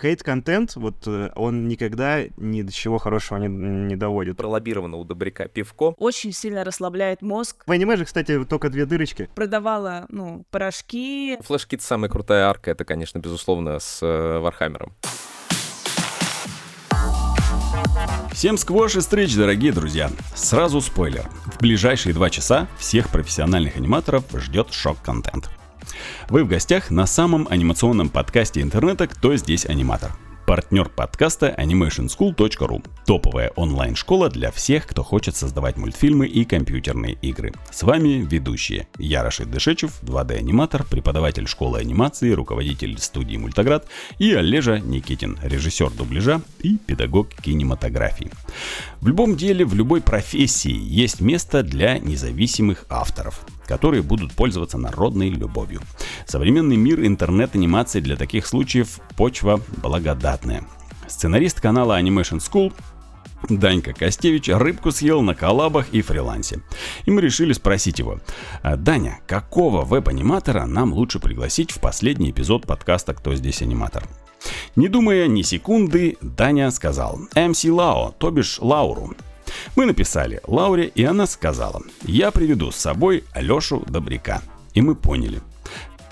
хейт-контент, вот э, он никогда ни до чего хорошего не, не доводит. Пролоббировано у Добряка пивко. Очень сильно расслабляет мозг. В аниме же, кстати, только две дырочки. Продавала, ну, порошки. Flashgitz самая крутая арка, это, конечно, безусловно, с э, Вархаммером. Всем сквош и стрич, дорогие друзья. Сразу спойлер. В ближайшие два часа всех профессиональных аниматоров ждет шок-контент. Вы в гостях на самом анимационном подкасте интернета «Кто здесь аниматор?». Партнер подкаста animationschool.ru. Топовая онлайн-школа для всех, кто хочет создавать мультфильмы и компьютерные игры. С вами ведущие. Я Дышечев, 2D-аниматор, преподаватель школы анимации, руководитель студии Мультоград и Олежа Никитин, режиссер дубляжа и педагог кинематографии. В любом деле, в любой профессии есть место для независимых авторов которые будут пользоваться народной любовью. Современный мир интернет-анимации для таких случаев почва благодатная. Сценарист канала Animation School Данька Костевич рыбку съел на коллабах и фрилансе. И мы решили спросить его, «А, Даня, какого веб-аниматора нам лучше пригласить в последний эпизод подкаста «Кто здесь аниматор?» Не думая ни секунды, Даня сказал MC Лао, то бишь Лауру. Мы написали Лауре, и она сказала, я приведу с собой Алешу Добряка. И мы поняли,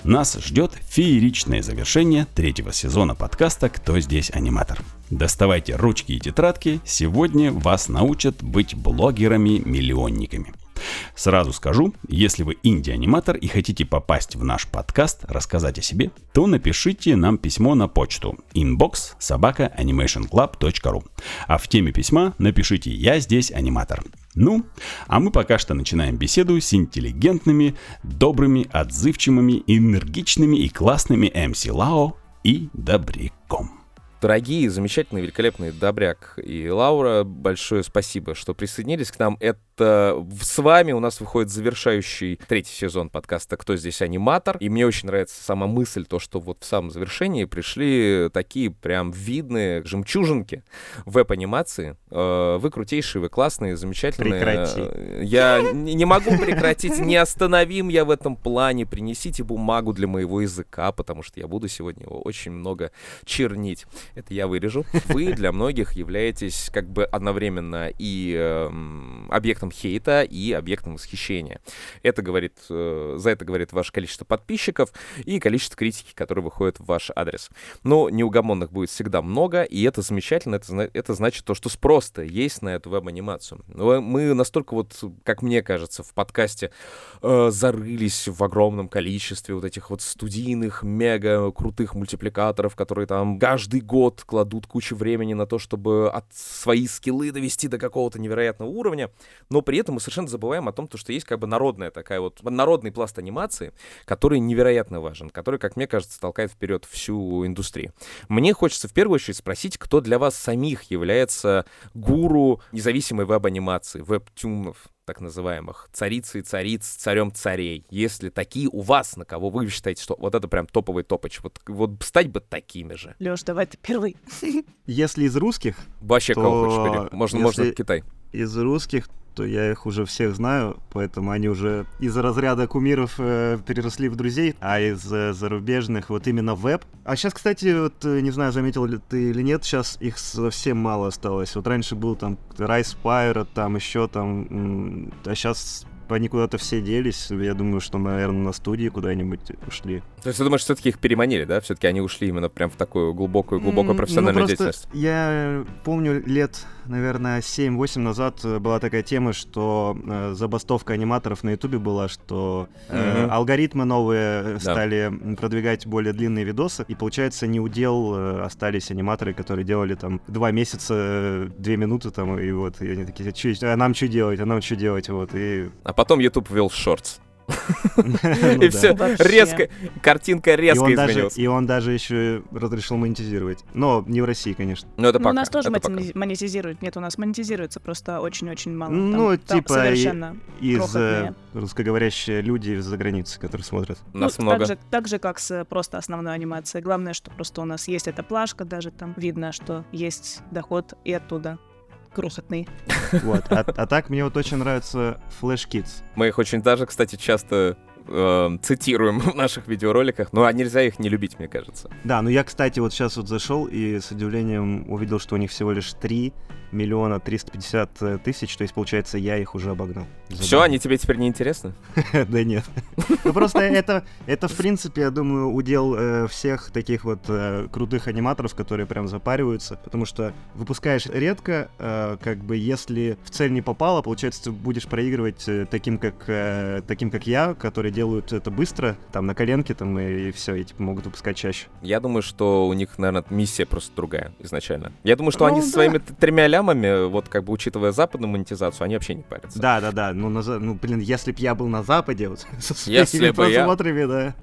нас ждет фееричное завершение третьего сезона подкаста «Кто здесь аниматор?». Доставайте ручки и тетрадки, сегодня вас научат быть блогерами-миллионниками. Сразу скажу, если вы инди-аниматор и хотите попасть в наш подкаст, рассказать о себе, то напишите нам письмо на почту inbox собака animationclub.ru. А в теме письма напишите «Я здесь аниматор». Ну, а мы пока что начинаем беседу с интеллигентными, добрыми, отзывчивыми, энергичными и классными МС Лао и Добряком. Дорогие, замечательные, великолепные Добряк и Лаура, большое спасибо, что присоединились к нам. Это с вами у нас выходит завершающий третий сезон подкаста «Кто здесь аниматор?». И мне очень нравится сама мысль, то, что вот в самом завершении пришли такие прям видные жемчужинки веб-анимации. Э, вы крутейшие, вы классные, замечательные. Прекрати. Я не могу прекратить, неостановим я в этом плане. Принесите бумагу для моего языка, потому что я буду сегодня его очень много чернить это я вырежу. Вы для многих являетесь как бы одновременно и э, объектом хейта, и объектом восхищения. Это говорит, э, за это говорит ваше количество подписчиков и количество критики, которые выходят в ваш адрес. Но неугомонных будет всегда много, и это замечательно, это, это значит то, что спрос-то есть на эту веб-анимацию. Мы настолько вот, как мне кажется, в подкасте э, зарылись в огромном количестве вот этих вот студийных, мега крутых мультипликаторов, которые там каждый год кладут кучу времени на то, чтобы от свои скиллы довести до какого-то невероятного уровня, но при этом мы совершенно забываем о том, что есть как бы народная такая вот, народный пласт анимации, который невероятно важен, который, как мне кажется, толкает вперед всю индустрию. Мне хочется в первую очередь спросить, кто для вас самих является гуру независимой веб-анимации, веб-тюнов, так называемых, царицы и цариц, царем царей, если такие у вас, на кого вы считаете, что вот это прям топовый топоч, вот, вот стать бы такими же. Леш, давай ты первый. Если из русских, Вообще, то кого хочешь. Можно, если можно Китай. из русских, то я их уже всех знаю, поэтому они уже из разряда кумиров э, переросли в друзей, а из э, зарубежных вот именно веб. А сейчас, кстати, вот э, не знаю, заметил ли ты или нет, сейчас их совсем мало осталось. Вот раньше был там Райс Пайра, там еще там, а сейчас они куда-то все делись. Я думаю, что, наверное, на студии куда-нибудь ушли. То есть ты думаешь, все-таки их переманили, да? Все-таки они ушли именно прям в такую глубокую, глубокую М, профессиональную ну, деятельность. Я помню лет, наверное, 7-8 назад э, была такая тема, что э, забастовка аниматоров на Ютубе была, что э, Мгм. алгоритмы новые э, Да. стали продвигать более длинные видосы, и получается не удел э, остались аниматоры, которые делали там два месяца, э, две минуты там, и вот, и они такие, «Чё- а нам что делать, а нам что делать, вот, и... А потом YouTube ввел шортс. Ну И все резко, картинка резко изменилась. и он даже еще разрешил монетизировать. Но не в России, конечно. Ну это Ну, пока. у нас тоже монетизируют. Нет, у нас монетизируется просто очень-очень мало. Ну, типа, Из э, русскоговорящие люди из-за границы, которые смотрят. Нас ну, много. Так же, так же, как с э, просто основной анимацией. Главное, что просто у нас есть эта плашка, даже там видно, что есть доход и оттуда крохотный. Вот. А, а так мне вот очень нравится Flash Kids. Мы их очень даже, кстати, часто э, цитируем в наших видеороликах, но нельзя их не любить, мне кажется. Да, ну я, кстати, вот сейчас вот зашел и с удивлением увидел, что у них всего лишь 3 миллиона 350 э, тысяч, то есть, получается, я их уже обогнал. Все, они тебе теперь не интересны? Да нет. Ну просто это, это в принципе, я думаю, удел э, всех таких вот э, крутых аниматоров, которые прям запариваются, потому что выпускаешь редко, как бы если в цель не попало, получается, ты будешь проигрывать таким, как таким, как я, которые делают это быстро, там на коленке там и, и все, и типа могут выпускать чаще. Я думаю, что у них, наверное, миссия просто другая изначально. Я думаю, что ну, они да. со своими тремя лямами, вот как бы учитывая западную монетизацию, они вообще не парятся. Да, да, да. Ну, на, ну блин, если б я был на Западе, вот, со своими просмотрами, я... да.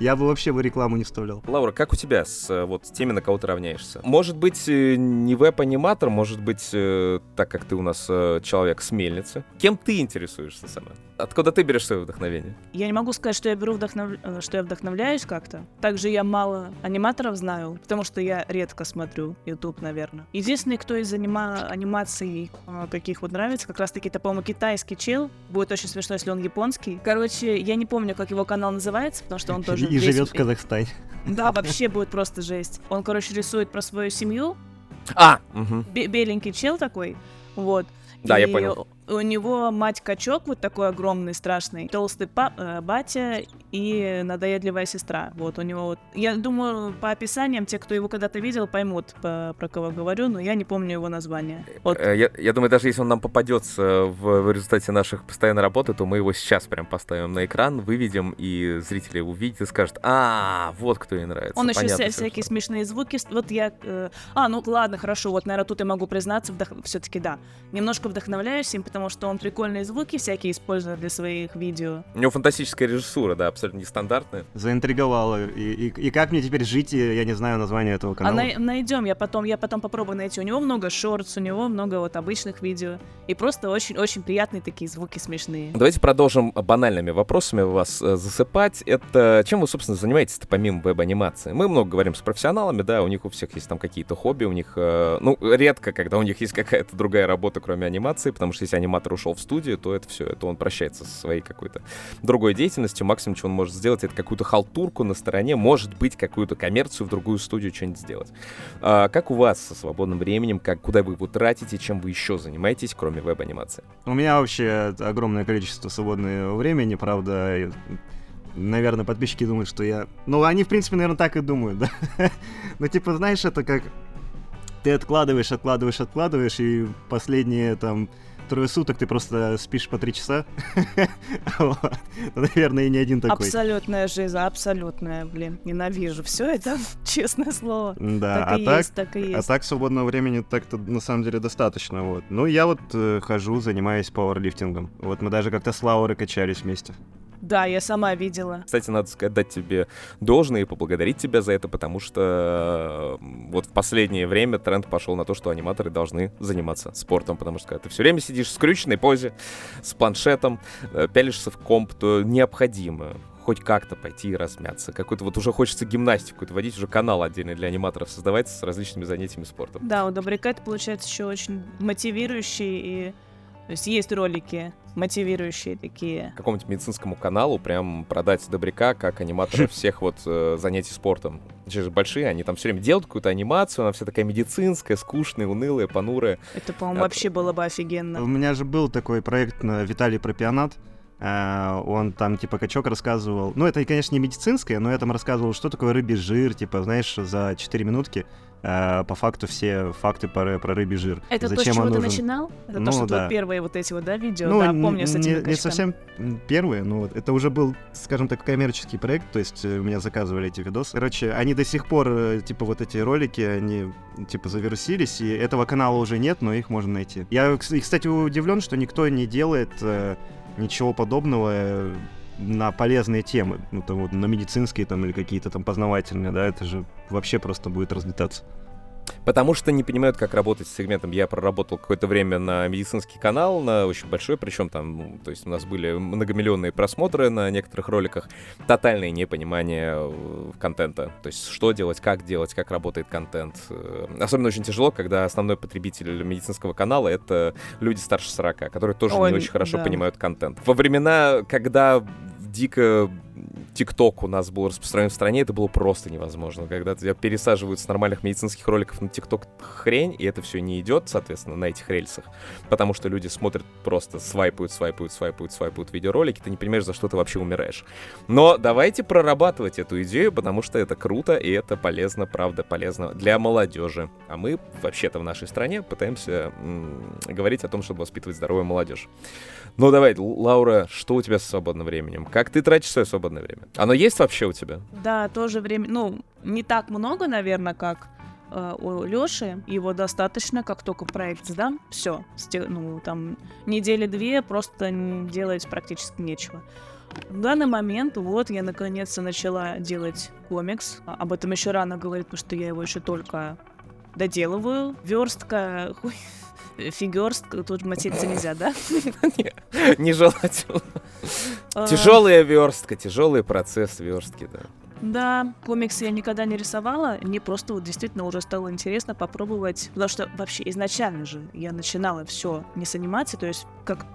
Я бы вообще бы рекламу не вставлял. Лаура, как у тебя с, э, вот, с теми, на кого ты равняешься? Может быть, э, не веб-аниматор, может быть, э, так как ты у нас человек с мельницы. Кем ты интересуешься сама? Откуда ты берешь свое вдохновение? Я не могу сказать, что я беру вдохнов... что я вдохновляюсь как-то. Также я мало аниматоров знаю, потому что я редко смотрю YouTube, наверное. Единственный, кто из анима... анимаций таких вот нравится, как раз-таки это, по-моему, китайский чел. Будет очень смешно, если он японский. Короче, я не помню, как его канал называется, потому что он тоже и живет в Казахстане. Да, вообще будет просто жесть. Он, короче, рисует про свою семью. А! Беленький чел такой. Вот. Да, я понял. У него мать-качок вот такой огромный, страшный, толстый пап, э, батя и надоедливая сестра. Вот у него вот... Я думаю, по описаниям, те, кто его когда-то видел, поймут, по, про кого говорю, но я не помню его название. Вот. Э, я, я думаю, даже если он нам попадется в, в результате наших постоянной работы, то мы его сейчас прям поставим на экран, выведем, и зрители увидят и скажут, а, вот кто ей нравится. Он Понятно, еще всякие что. смешные звуки. Вот я... Э, а, ну ладно, хорошо, вот, наверное, тут я могу признаться, вдох... все-таки да. Немножко вдохновляюсь им, потому что он прикольные звуки всякие использует для своих видео. У него фантастическая режиссура, да, абсолютно нестандартная. Заинтриговала. И, и, и как мне теперь жить, я не знаю название этого канала. А на, найдем, я потом, я потом попробую найти. У него много шортс, у него много вот обычных видео. И просто очень-очень приятные такие звуки смешные. Давайте продолжим банальными вопросами вас э, засыпать. Это чем вы, собственно, занимаетесь-то помимо веб-анимации? Мы много говорим с профессионалами, да, у них у всех есть там какие-то хобби, у них, э, ну, редко, когда у них есть какая-то другая работа, кроме анимации, потому что если аниматор ушел в студию, то это все, это он прощается со своей какой-то другой деятельностью. Максимум, что он может сделать, это какую-то халтурку на стороне, может быть, какую-то коммерцию в другую студию что-нибудь сделать. А, как у вас со свободным временем, как, куда вы его тратите, чем вы еще занимаетесь, кроме веб-анимации? У меня вообще огромное количество свободного времени, правда, наверное, подписчики думают, что я... Ну, они, в принципе, наверное, так и думают, да? Но, типа, знаешь, это как... Ты откладываешь, откладываешь, откладываешь, и последние, там, трое суток ты просто спишь по три часа. Ну, наверное, и не один такой. Абсолютная жизнь, абсолютная, блин. Ненавижу все это, честное слово. Да, так а, и так, есть, так и а есть. а так свободного времени так-то на самом деле достаточно. Вот. Ну, я вот э, хожу, занимаюсь пауэрлифтингом. Вот мы даже как-то с Лаурой качались вместе. Да, я сама видела. Кстати, надо сказать, дать тебе должное и поблагодарить тебя за это, потому что вот в последнее время тренд пошел на то, что аниматоры должны заниматься спортом, потому что когда ты все время сидишь в скрюченной позе, с планшетом, э, пялишься в комп, то необходимо хоть как-то пойти и размяться. Какой-то вот уже хочется гимнастику, это водить уже канал отдельный для аниматоров создавать с различными занятиями спортом. Да, у Добряка это получается еще очень мотивирующий и то есть есть ролики мотивирующие такие. Какому-нибудь медицинскому каналу прям продать Добряка как аниматора всех вот э, занятий спортом. Они же большие, они там все время делают какую-то анимацию, она вся такая медицинская, скучная, унылая, понурая. Это, по-моему, а... вообще было бы офигенно. У меня же был такой проект на Виталий Пропионат. Uh, он там, типа, качок рассказывал. Ну, это, конечно, не медицинское, но я там рассказывал, что такое рыбий жир, типа, знаешь, за 4 минутки э, по факту все факты про, про рыбий жир. Это Зачем то, с чего нужен? ты начинал? Это ну, то, что да. первые вот эти вот, да, видео? Ну, да, помню с этими не, не совсем первые, но вот это уже был, скажем так, коммерческий проект, то есть э, меня заказывали эти видосы. Короче, они до сих пор, э, типа, вот эти ролики, они, типа, завирусились, и этого канала уже нет, но их можно найти. Я, кстати, удивлен, что никто не делает э, ничего подобного на полезные темы, ну, там, вот, на медицинские там или какие-то там познавательные, да, это же вообще просто будет разлетаться. Потому что не понимают, как работать с сегментом. Я проработал какое-то время на медицинский канал, на очень большой, причем там, ну, то есть у нас были многомиллионные просмотры на некоторых роликах, тотальное непонимание э, контента. То есть что делать, как делать, как работает контент. Э, особенно очень тяжело, когда основной потребитель медицинского канала — это люди старше 40, которые тоже Ой, не очень хорошо да. понимают контент. Во времена, когда дико ТикТок у нас был распространен в стране, это было просто невозможно. Когда тебя пересаживают с нормальных медицинских роликов на ТикТок хрень, и это все не идет, соответственно, на этих рельсах, потому что люди смотрят просто свайпают, свайпают, свайпают, свайпают видеоролики, ты не понимаешь, за что ты вообще умираешь. Но давайте прорабатывать эту идею, потому что это круто, и это полезно, правда, полезно для молодежи. А мы вообще-то в нашей стране пытаемся м- говорить о том, чтобы воспитывать здоровую молодежь. Ну давай, Лаура, что у тебя с свободным временем? Как ты тратишь свое свободное время? Оно есть вообще у тебя? Да, тоже время, ну, не так много, наверное, как э, у Лёши. Его достаточно, как только проект сдам, все. Ну, там, недели две просто делать практически нечего. В данный момент, вот, я наконец-то начала делать комикс. А, об этом еще рано говорить, потому что я его еще только доделываю. Верстка, хуй, фигерст, тут материться нельзя, да? Нежелательно. А. Тяжелая верстка, тяжелый процесс верстки, да. Да, комиксы я никогда не рисовала, мне просто вот действительно уже стало интересно попробовать, потому что вообще изначально же я начинала все не с анимации, то есть как,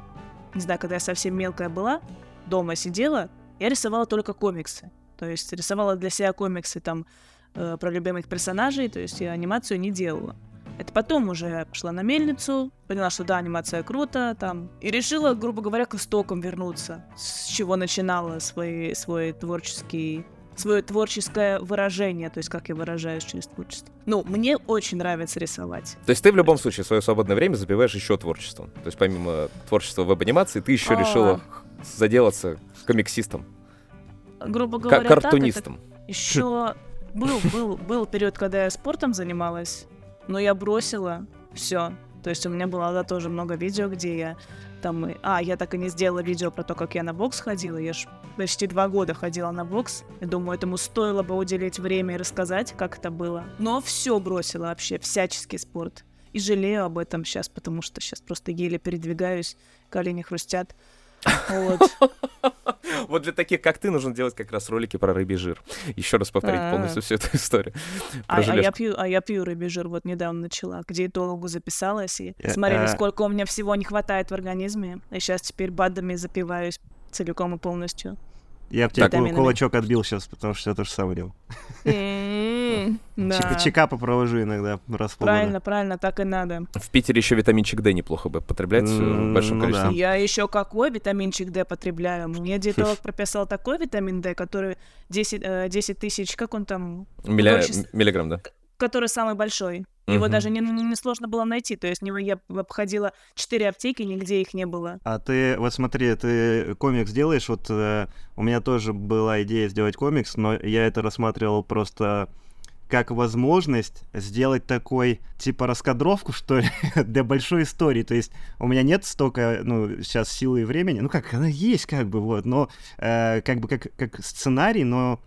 не знаю, когда я совсем мелкая была, дома сидела, я рисовала только комиксы, то есть рисовала для себя комиксы там э, про любимых персонажей, то есть я анимацию не делала. Это потом уже пошла на мельницу, поняла, что да, анимация круто, там, и решила, грубо говоря, к истокам вернуться, с чего начинала свой, свой творческий свое творческое выражение, то есть как я выражаюсь через творчество. Ну, мне очень нравится рисовать. То есть ты в любом случае свое свободное время забиваешь еще творчеством. То есть помимо творчества веб-анимации, ты еще а... решила заделаться комиксистом. Грубо говоря, картунистом. Так, еще был, был, был период, когда я спортом занималась но я бросила все. То есть у меня было да, тоже много видео, где я там... А, я так и не сделала видео про то, как я на бокс ходила. Я ж почти два года ходила на бокс. И думаю, этому стоило бы уделить время и рассказать, как это было. Но все бросила вообще, всяческий спорт. И жалею об этом сейчас, потому что сейчас просто еле передвигаюсь, колени хрустят. Вот. Вот для таких, как ты, нужно делать как раз ролики про рыбий жир. Еще раз повторить а. полностью всю эту историю. А, а, я пью, а я пью рыбий жир, вот недавно начала. К диетологу записалась, и смотрели, сколько у меня всего не хватает в организме. И сейчас теперь БАДами запиваюсь целиком и полностью. Я бы тебе кулачок отбил сейчас, потому что я то же самое делал. Да. Чекапы провожу иногда раз в Правильно, правильно, так и надо. В Питере еще витаминчик D неплохо бы потреблять в большом ну количестве. Я еще какой витаминчик D потребляю? Мне диетолог прописал такой витамин D, который 10, 10 э, тысяч, как он там? Миллиграмм, да? Который самый большой. Его угу. даже не, не сложно было найти. То есть я обходила четыре аптеки, нигде их не было. А ты, вот смотри, ты комикс делаешь, вот э, у меня тоже была идея сделать комикс, но я это рассматривал просто как возможность сделать такой, типа, раскадровку, что ли, для большой истории. То есть у меня нет столько, ну, сейчас силы и времени, ну, как, она есть, как бы, вот, но э, как бы как, как сценарий, но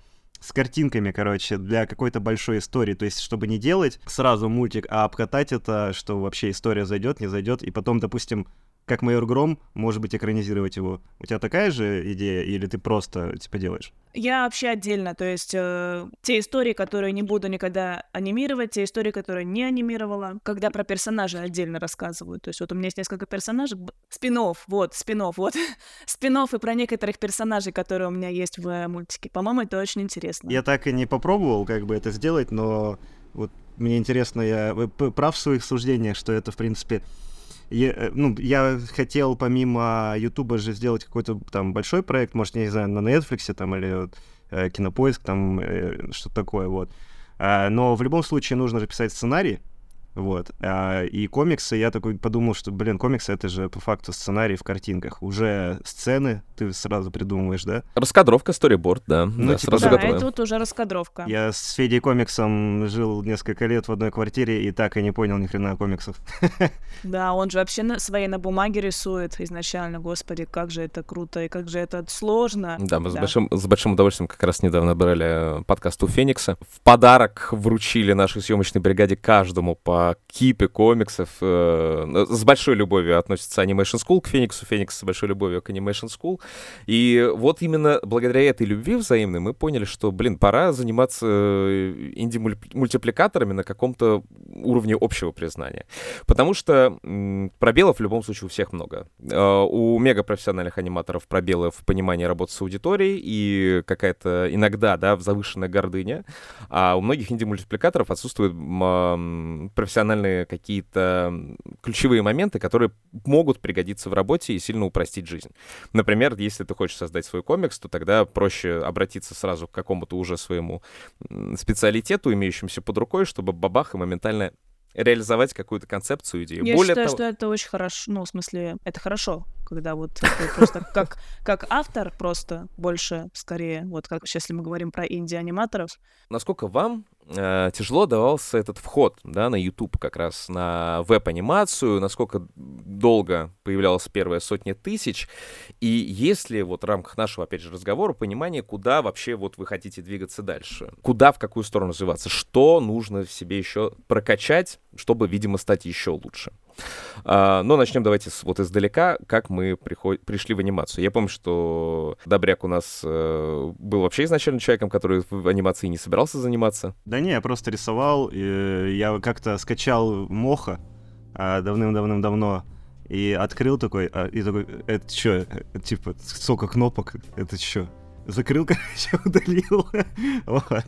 с картинками, короче, для какой-то большой истории. То есть, чтобы не делать сразу мультик, а обкатать это, что вообще история зайдет, не зайдет, и потом, допустим, как майор Гром, может быть, экранизировать его. У тебя такая же идея, или ты просто, типа, делаешь? Я вообще отдельно, то есть э, те истории, которые не буду никогда анимировать, те истории, которые не анимировала, когда про персонажей отдельно рассказываю. То есть вот у меня есть несколько персонажей, спинов, вот, спинов, вот, спинов и про некоторых персонажей, которые у меня есть в мультике. По-моему, это очень интересно. Я так и не попробовал, как бы это сделать, но вот мне интересно, я прав в своих суждениях, что это, в принципе, я, э, ну, я хотел помимо Ютуба же сделать какой-то там большой проект, может, я не знаю, на Netflix там или э, Кинопоиск, там э, что-то такое, вот. А, но в любом случае нужно же писать сценарий, вот. А, и комиксы, я такой подумал, что, блин, комиксы это же по факту сценарий в картинках. Уже сцены ты сразу придумываешь, да? Раскадровка, сториборд, да. Ну, да, типа, сразу да, готово. тут уже раскадровка. Я с Федей комиксом жил несколько лет в одной квартире и так и не понял ни хрена комиксов. Да, он же вообще на, свои на бумаге рисует изначально. Господи, как же это круто и как же это сложно. Да, мы да. С, большим, с большим удовольствием как раз недавно брали подкаст у Феникса. В подарок вручили нашей съемочной бригаде каждому по кипе комиксов. Э, с большой любовью относится Animation School к Фениксу, Феникс с большой любовью к Animation School. И вот именно благодаря этой любви взаимной мы поняли, что, блин, пора заниматься э, инди-мультипликаторами на каком-то уровне общего признания. Потому что пробелов в любом случае у всех много. А, у мегапрофессиональных аниматоров пробелы в понимании работы с аудиторией и какая-то иногда, да, завышенная гордыня, а у многих инди-мультипликаторов отсутствуют профессиональные какие-то ключевые моменты, которые могут пригодиться в работе и сильно упростить жизнь. Например, если ты хочешь создать свой комикс, то тогда проще обратиться сразу к какому-то уже своему специалитету, имеющемуся под рукой, чтобы бабах и моментально реализовать какую-то концепцию, идею. Я Более считаю, того... что это очень хорошо, ну, в смысле, это хорошо, когда вот просто как, как автор просто больше, скорее, вот как если мы говорим про инди-аниматоров. Насколько вам э, тяжело давался этот вход, да, на YouTube как раз, на веб-анимацию, насколько долго появлялась первая сотня тысяч, и есть ли вот в рамках нашего, опять же, разговора понимание, куда вообще вот вы хотите двигаться дальше? Куда, в какую сторону развиваться? Что нужно в себе еще прокачать, чтобы, видимо, стать еще лучше? А, но начнем давайте с, вот издалека, как мы приход... пришли в анимацию. Я помню, что Добряк у нас э, был вообще изначально человеком, который в анимации не собирался заниматься. Да не, я просто рисовал. И я как-то скачал Моха а, давным-давным-давно и открыл такой, а, и такой, это что, типа, сколько кнопок, это что? Закрыл, короче, удалил. вот.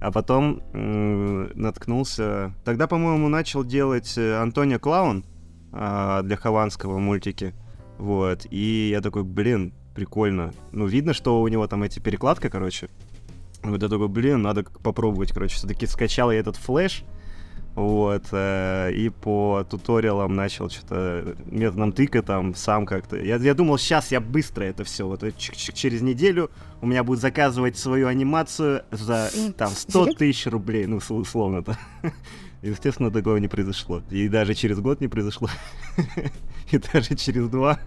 А потом наткнулся... Тогда, по-моему, начал делать э, Антонио Клаун э, для Хованского мультики. Вот. И я такой, блин, прикольно. Ну, видно, что у него там эти перекладка, короче. Вот я такой, блин, надо попробовать, короче. Все-таки скачал я этот флеш. Вот, э, и по туториалам начал что-то методом тыка там сам как-то. Я, я думал, сейчас я быстро это все, вот через неделю у меня будет заказывать свою анимацию за там 100 тысяч рублей, ну, условно-то. Естественно, такого не произошло. И даже через год не произошло. И даже через два.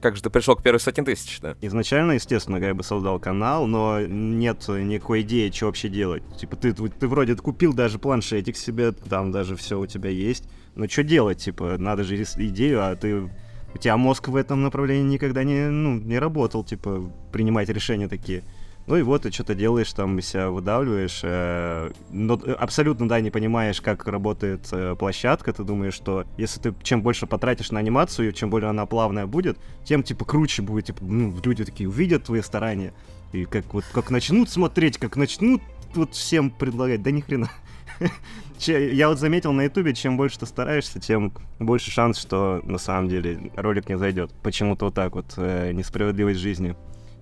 Как же ты пришел к первой сотне тысяч, да? Изначально, естественно, я бы создал канал, но нет никакой идеи, что вообще делать. Типа, ты, ты вроде купил даже планшетик себе, там даже все у тебя есть. Но что делать, типа, надо же идею, а ты у тебя мозг в этом направлении никогда не, ну, не работал, типа, принимать решения такие. Ну и вот ты что-то делаешь, там себя выдавливаешь, э, но абсолютно, да, не понимаешь, как работает э, площадка, ты думаешь, что если ты чем больше потратишь на анимацию, чем более она плавная будет, тем, типа, круче будет, типа, ну, люди такие увидят твои старания, и как вот, как начнут смотреть, как начнут вот всем предлагать, да ни хрена. Я вот заметил на ютубе, чем больше ты стараешься, тем больше шанс, что на самом деле ролик не зайдет. Почему-то вот так вот, э, несправедливость жизни.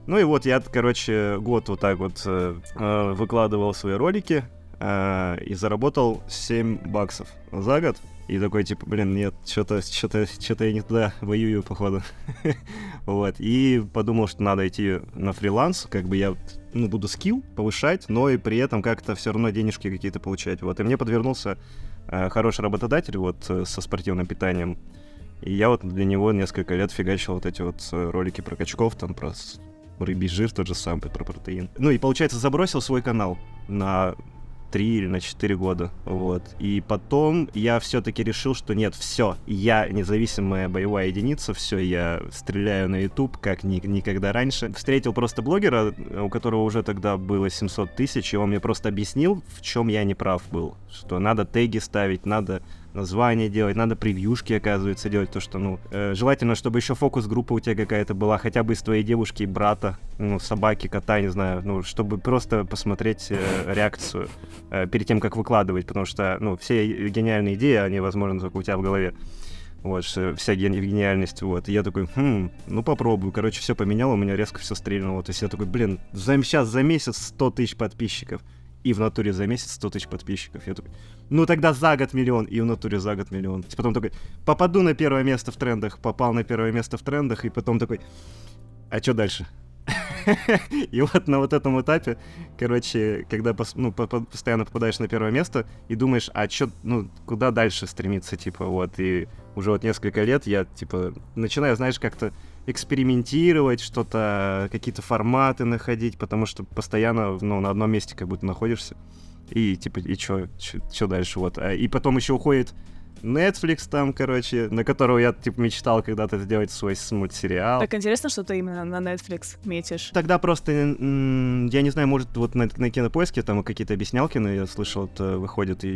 Ну и вот я, короче, год вот так вот э, э выкладывал свои ролики э, и заработал 7 баксов за год. И такой, типа, блин, нет, что-то что-то что-то я не туда воюю, походу. вот. И подумал, что надо идти на фриланс, как бы я ну, буду скилл повышать, но и при этом как-то все равно денежки какие-то получать. Вот. И мне подвернулся э, хороший работодатель вот э, со спортивным питанием. И я вот для него несколько лет фигачил вот эти вот э, ролики про качков, там про рыбий жир тот же самый, про протеин. Ну и, получается, забросил свой канал на 3 или на 4 года, вот. И потом я все-таки решил, что нет, все, я независимая боевая единица, все, я стреляю на YouTube, как ни никогда раньше. Встретил просто блогера, у которого уже тогда было 700 тысяч, и он мне просто объяснил, в чем я не прав был, что надо теги ставить, надо название делать, надо превьюшки, оказывается, делать, то, что, ну, э, желательно, чтобы еще фокус-группа у тебя какая-то была, хотя бы из твоей девушки и брата, ну, собаки, кота, не знаю, ну, чтобы просто посмотреть э, реакцию э, перед тем, как выкладывать, потому что, ну, все гениальные идеи, они, возможно, только у тебя в голове. Вот, вся гениальность, вот. И я такой, хм, ну попробую. Короче, все поменял, у меня резко все стрельнуло. То есть я такой, блин, за, сейчас за месяц 100 тысяч подписчиков и в натуре за месяц 100 тысяч подписчиков. Я такой, ну тогда за год миллион, и в натуре за год миллион. Потом такой, попаду на первое место в трендах, попал на первое место в трендах, и потом такой, а что дальше? И вот на вот этом этапе, короче, когда ну, постоянно попадаешь на первое место и думаешь, а что, ну, куда дальше стремиться, типа, вот, и уже вот несколько лет я, типа, начинаю, знаешь, как-то экспериментировать, что-то, какие-то форматы находить, потому что постоянно, ну, на одном месте как будто находишься. И, типа, и что, что дальше, вот. А, и потом еще уходит Netflix там, короче, на которого я, типа, мечтал когда-то сделать свой мультсериал. Так интересно, что ты именно на Netflix метишь. Тогда просто, м, я не знаю, может, вот на, на кинопоиске там какие-то объяснялки, но я слышал, это выходит и,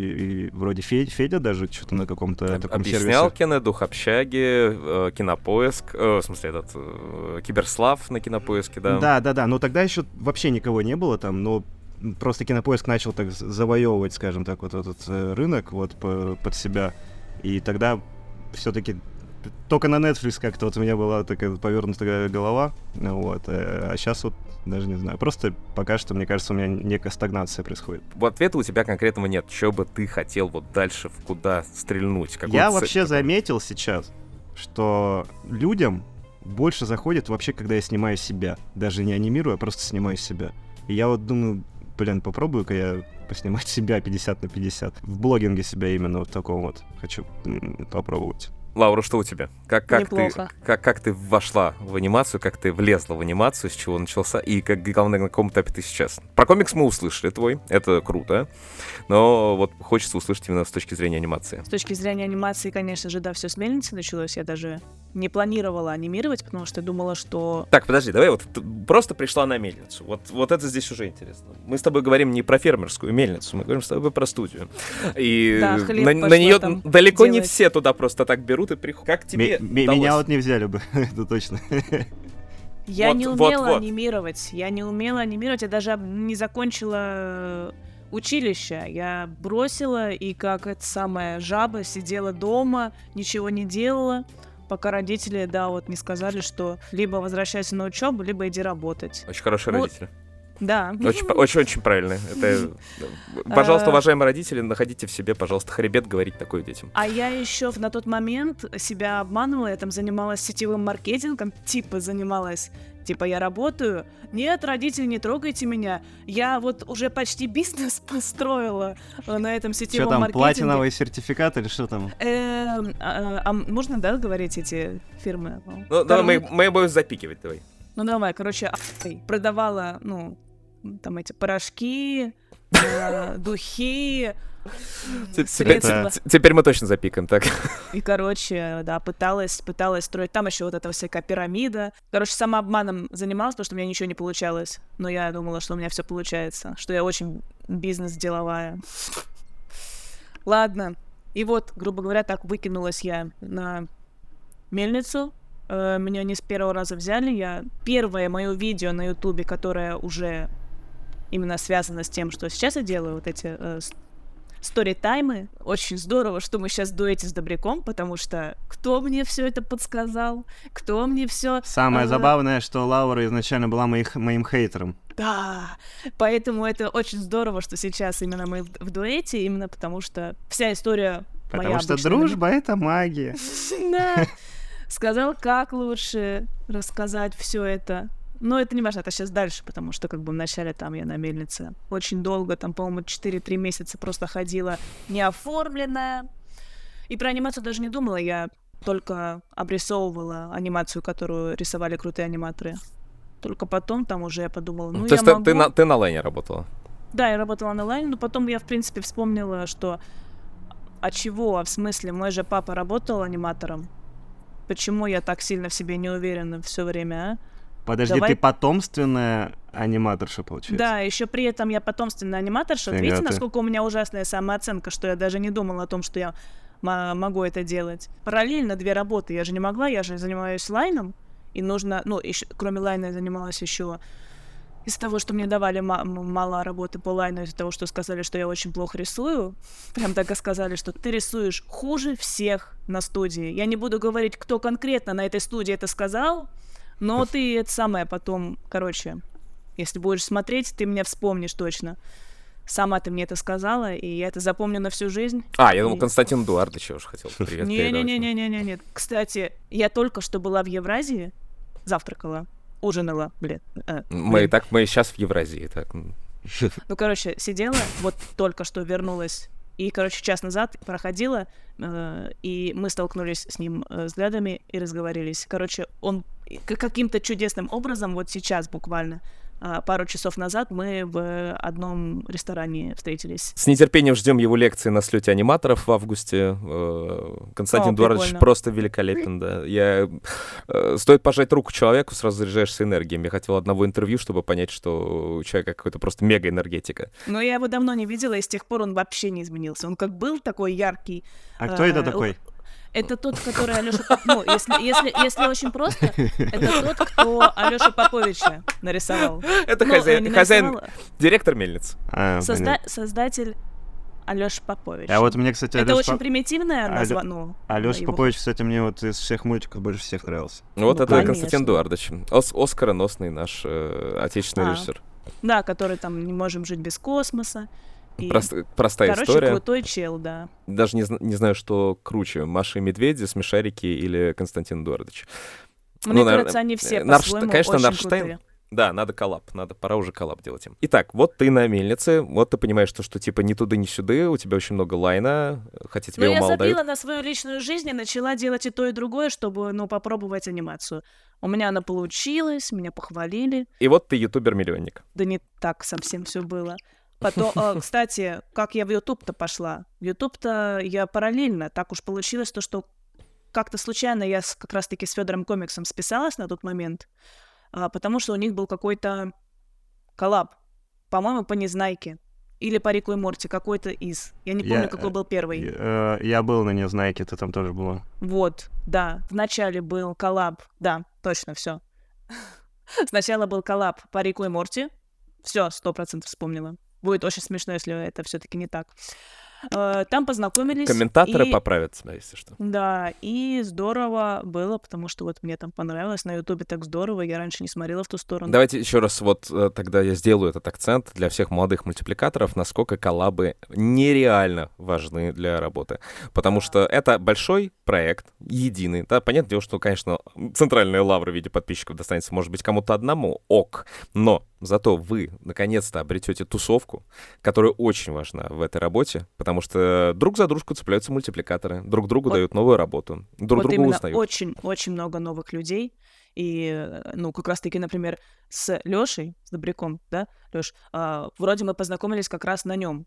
и вроде Федя, Федя даже что-то на каком-то таком сервисе. Объяснялкины, Дух общаги, э, Кинопоиск, э, в смысле, этот, э, Киберслав на Кинопоиске, да? Да, да, да, но тогда еще вообще никого не было там, но просто Кинопоиск начал так завоевывать, скажем так, вот этот э, рынок вот по, под себя. И тогда все-таки только на Netflix как-то вот у меня была такая повернутая голова, вот, э, а сейчас вот даже не знаю. Просто пока что, мне кажется, у меня некая стагнация происходит. В ответа у тебя конкретного нет. Что бы ты хотел вот дальше в куда стрельнуть? Какую Я цель вообще такую? заметил сейчас, что людям больше заходит вообще, когда я снимаю себя. Даже не анимирую, а просто снимаю себя. И я вот думаю, блин, попробую-ка я поснимать себя 50 на 50. В блогинге себя именно вот таком вот хочу попробовать. Лаура, что у тебя? Как, как, ты, как, как ты вошла в анимацию, как ты влезла в анимацию, с чего начался, и как, главное, на каком этапе ты сейчас? Про комикс мы услышали твой, это круто, но вот хочется услышать именно с точки зрения анимации. С точки зрения анимации, конечно же, да, все с мельницы началось. Я даже не планировала анимировать, потому что думала, что... Так, подожди, давай вот просто пришла на мельницу. Вот, вот это здесь уже интересно. Мы с тобой говорим не про фермерскую мельницу, мы говорим с тобой про студию. И Да, хлеб на, на нее там далеко не делать. все туда просто так берут и приходят. Как тебе ме- удалось? меня вот не взяли бы, это точно. Я Вот, не вот, умела вот. анимировать. Я не умела анимировать. Я даже не закончила э, училище. Я бросила и как эта самая жаба сидела дома, ничего не делала, пока родители, да, вот не сказали, что либо возвращайся на учебу, либо иди работать. Очень хорошие Вот. родители. Да. Очень, очень, очень правильно. Это, пожалуйста, А. уважаемые родители, находите в себе, пожалуйста, хребет говорить такое детям. А я еще на тот момент себя обманывала, я там занималась сетевым маркетингом, типа занималась, типа я работаю. Нет, родители, не трогайте меня. Я вот уже почти бизнес построила э, на этом Что сетевом там, маркетинге. платиновый сертификат или что там? Эм, а, а можно, да, говорить эти фирмы? Ну, давай, мы, мы будем запикивать, давай. Ну давай, короче, а**й, продавала, ну, там эти порошки, э, духи, Средства. теперь мы точно запикаем, так. И, короче, да, пыталась, пыталась строить. Там еще вот эта всякая пирамида. Короче, самообманом занималась, потому что у меня ничего не получалось. Но я думала, что у меня все получается, что я очень бизнес-деловая. Ладно. И вот, грубо говоря, так выкинулась я на мельницу. Э, Меня не с первого раза взяли. Я первое мое видео на Ютубе, которое уже именно связано с тем, что сейчас я делаю, вот эти э, сторитаймы. Очень здорово, что мы сейчас дуэте с Добряком, потому что кто мне все это подсказал, кто мне все... Самое А. забавное, что Лаура изначально была моих, моим хейтером. Да, поэтому это очень здорово, что сейчас именно мы в, дуэте, именно потому что вся история Потому моя что дружба — это магия. Да. Сказал, как лучше рассказать все это. Но это не важно, это сейчас дальше, потому что как бы вначале там я на мельнице очень долго, там, по-моему, 4-3 месяца просто ходила неоформленная. И про анимацию даже не думала, я только обрисовывала анимацию, которую рисовали крутые аниматоры. Только потом там уже я подумала, ну То я есть ты, могу... ты на, ты на лайне работала? Да, я работала на лайне, но потом я, в принципе, вспомнила, что а чего, а в смысле, мой же папа работал аниматором. Почему я так сильно в себе не уверена все время, Подожди, Давай- ты потомственная аниматорша, получается? Да, еще при этом я потомственная аниматорша. Фига Видите, ты. насколько у меня ужасная самооценка, что я даже не думала о том, что я могу это делать. Параллельно две работы. Я же не могла, я же занимаюсь лайном. И нужно, ну, ещё- кроме лайна я занималась еще из-за того, что мне давали мало работы по лайну, из-за того, что сказали, что я очень плохо рисую. Прям так и сказали, что ты рисуешь хуже всех на студии. Я не буду говорить, кто конкретно на этой студии это сказал, но ты это самое потом, короче, если будешь смотреть, ты меня вспомнишь точно. Сама ты мне это сказала, и я это запомню на всю жизнь. А, я думал, И- Константин Эдуардович уже хотел привет. Не-не-не-не-не-не. Кстати, я только что была в Евразии, завтракала, ужинала, блин. э, Мы блин. так, мы сейчас в Евразии, так. Ну, короче, сидела, вот только что вернулась, и, короче, час назад проходила, э, и мы столкнулись с ним э, взглядами и разговорились. Короче, он каким-то чудесным образом, вот сейчас буквально, а, пару часов назад мы в одном ресторане встретились. С нетерпением ждем его лекции на слете аниматоров в августе. Э, Константин О, Эдуардович прикольно. просто великолепен, да. Я... э, Стоит пожать руку человеку, сразу заряжаешься энергией. Я хотел одного интервью, чтобы понять, что у человека какой-то просто мега-энергетика. Но я его давно не видела, и с тех пор он вообще не изменился. Он как был такой яркий. А кто это э, такой? Это тот, который Алёша... Поп- Ну, если, если, если очень просто, это тот, кто Алёша Поповича нарисовал. Это Ну, хозяин, не хозяин, нарисовал, директор мельницы. А, созда-. Создатель Алёша Попович. А вот мне, кстати, Это Алёш очень Поп- примитивное название. Ну, Алёша его- Попович, кстати, мне вот из всех мультиков больше всех нравился. Вот Ну, это конечно. Константин Эдуардович. Ос- Оскароносный наш э, отечественный А. режиссер. Да, который там «Не можем жить без космоса». И, Прост- простая короче, история. крутой чел, да. Даже не, не знаю, что круче, Маша и Медведи, Смешарики или Константин Эдуардович. Мне Ну, наверное, кажется, они все э, по-своему конечно, очень Нарштейн. крутые. Да, надо коллаб, надо, пора уже коллаб делать им. Итак, вот ты на мельнице, вот ты понимаешь, что, что типа ни туда, ни сюда, у тебя очень много line а, хотя тебе Но его я мало забила дают. на свою личную жизнь и начала делать и то, и другое, чтобы, ну, попробовать анимацию. У меня она получилась, меня похвалили. И вот ты ютубер-миллионник. Да не так совсем все было. Потом, э, кстати, как я в YouTube-то пошла? В YouTube-то я параллельно. Так уж получилось то, что как-то случайно я с- как раз-таки с Федором Комиксом списалась на тот момент, а, потому что у них был какой-то коллаб, по-моему, по Незнайке. Или по Рику и Морти, какой-то из. Я не помню, Я, какой э, был первый. Э, Я был на Незнайке, ты там тоже была. Вот, да. Вначале был коллаб. Да, точно, все. Сначала был коллаб по Рику и Морти. Все, сто процентов вспомнила. Будет очень смешно, если это все-таки не так. Э, Там познакомились. Комментаторы и- поправят тебя, если что. Да, и здорово было, потому что вот мне там понравилось. На Ютубе так здорово, я раньше не смотрела в ту сторону. Давайте еще раз вот э, тогда я сделаю этот акцент для всех молодых мультипликаторов, насколько коллабы нереально важны для работы. Потому что это большой проект, единый. Да, понятное дело, что, конечно, центральная лавра в виде подписчиков достанется, может быть, кому-то одному, ок. Но зато вы наконец-то обретете тусовку, которая очень важна в этой работе, потому что друг за дружку цепляются мультипликаторы, друг другу Вот- дают новую работу, друг вот именно узнают. очень-очень много новых людей. И, э, ну, как раз-таки, например, с Лешей, с Добряком, да, Леш, вроде мы познакомились как раз на нем,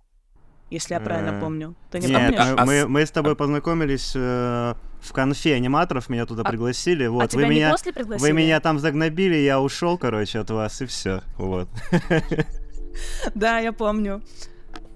если я правильно Э, помню. Ты не Нет, помнишь? а- мы, а мы, с- мы с тобой познакомились э, в конфе аниматоров, меня туда А- пригласили. а Вот, тебя вы не меня, после пригласили? вы меня там загнобили, я ушел, короче, от вас, и все. Вот. Да, я помню.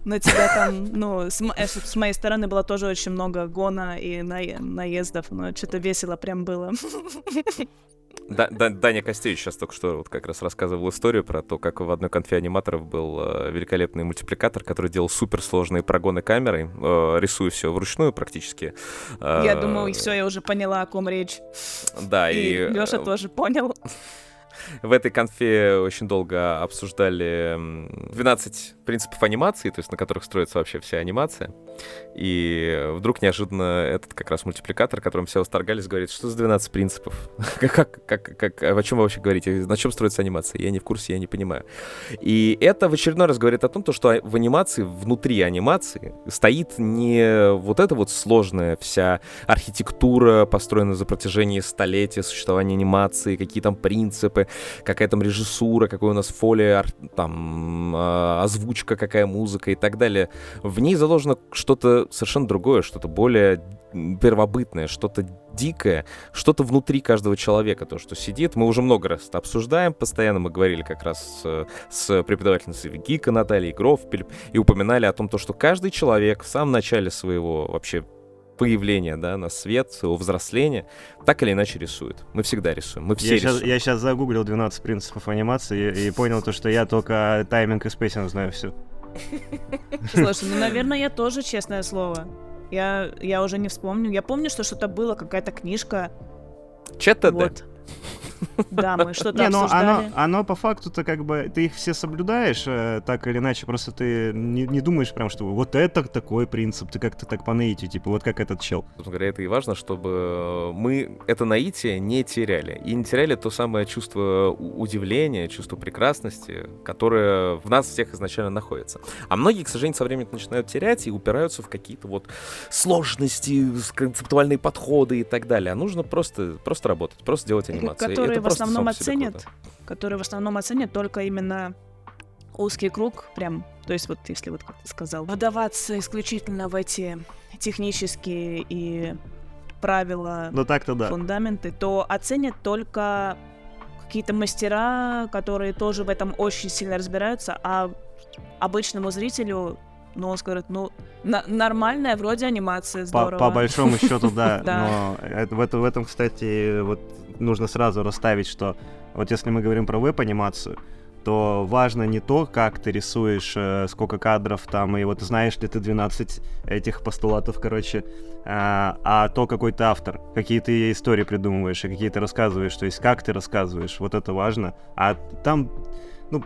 На тебя там, ну, с, э, с моей стороны было тоже очень много гона и на- наездов, но что-то весело прям было. Да- Да- Даня Костевич сейчас только что вот как раз рассказывал историю про то, как в одной конфе аниматоров был э, великолепный мультипликатор, который делал суперсложные прогоны камерой, э, рисуя все вручную практически. Я Э, думаю, все, я уже поняла, о ком речь. Да, И, и, Леша э, тоже понял. В этой конфе очень долго обсуждали м, 12 принципов анимации, то есть на которых строится вообще вся анимация. И вдруг неожиданно этот как раз мультипликатор, которым все восторгались, говорит, что за 12 принципов? как, как, как, о чем вы вообще говорите? На чем строится анимация? Я не в курсе, я не понимаю. И это в очередной раз говорит о том, то, что в анимации, внутри анимации стоит не вот эта вот сложная вся архитектура, построенная за протяжении столетия существования анимации, какие там принципы, какая там режиссура, какой у нас фолия, там а, озвучка, какая музыка и так далее. В ней заложено что-то совершенно другое, что-то более первобытное, что-то дикое, что-то внутри каждого человека, то, что сидит. Мы уже много раз это обсуждаем, постоянно мы говорили как раз с, с преподавательницей ГИКа Натальей Грофпель и упоминали о том, то, что каждый человек в самом начале своего вообще появления да, на свет, своего взросления, так или иначе рисует. Мы всегда рисуем, мы все Я сейчас, рисуем. я щас загуглил 12 принципов анимации и, и понял то, что я только тайминг и spacing знаю все. Слушай, ну, наверное, я тоже, честное слово. Я, я уже не вспомню. Я помню, что что-то было, какая-то книжка. ЧТД. Вот. Да, мы что-то Не, ну обсуждали. оно, оно по факту-то как бы, ты их все соблюдаешь, э, так или иначе, просто ты не, не думаешь прям, что вот это такой принцип, ты как-то так по наитию, типа вот как этот чел. Собственно говоря, это и важно, чтобы мы это наитие не теряли. И не теряли то самое чувство удивления, чувство прекрасности, которое в нас всех изначально находится. А многие, к сожалению, со временем начинают терять и упираются в какие-то вот сложности, концептуальные подходы и так далее. А нужно просто, просто работать, просто делать анимацию. Которые которые это в основном оценят, которые в основном оценят только именно узкий круг, прям, то есть вот если вот как ты сказал, выдаваться исключительно в эти технические и правила, Ну так-то да. фундаменты, то оценят только какие-то мастера, которые тоже в этом очень сильно разбираются, а обычному зрителю, ну, он скажет, ну, на- нормальная вроде анимация, здорово. по большому счету, да. Но в этом, кстати, вот нужно сразу расставить, что вот если мы говорим про веб-анимацию, то важно не то, как ты рисуешь, э, сколько кадров там, и вот знаешь ли ты 12 этих постулатов, короче, а, а то, какой ты автор, какие ты истории придумываешь, и какие ты рассказываешь, то есть как ты рассказываешь, вот это важно. А там, ну,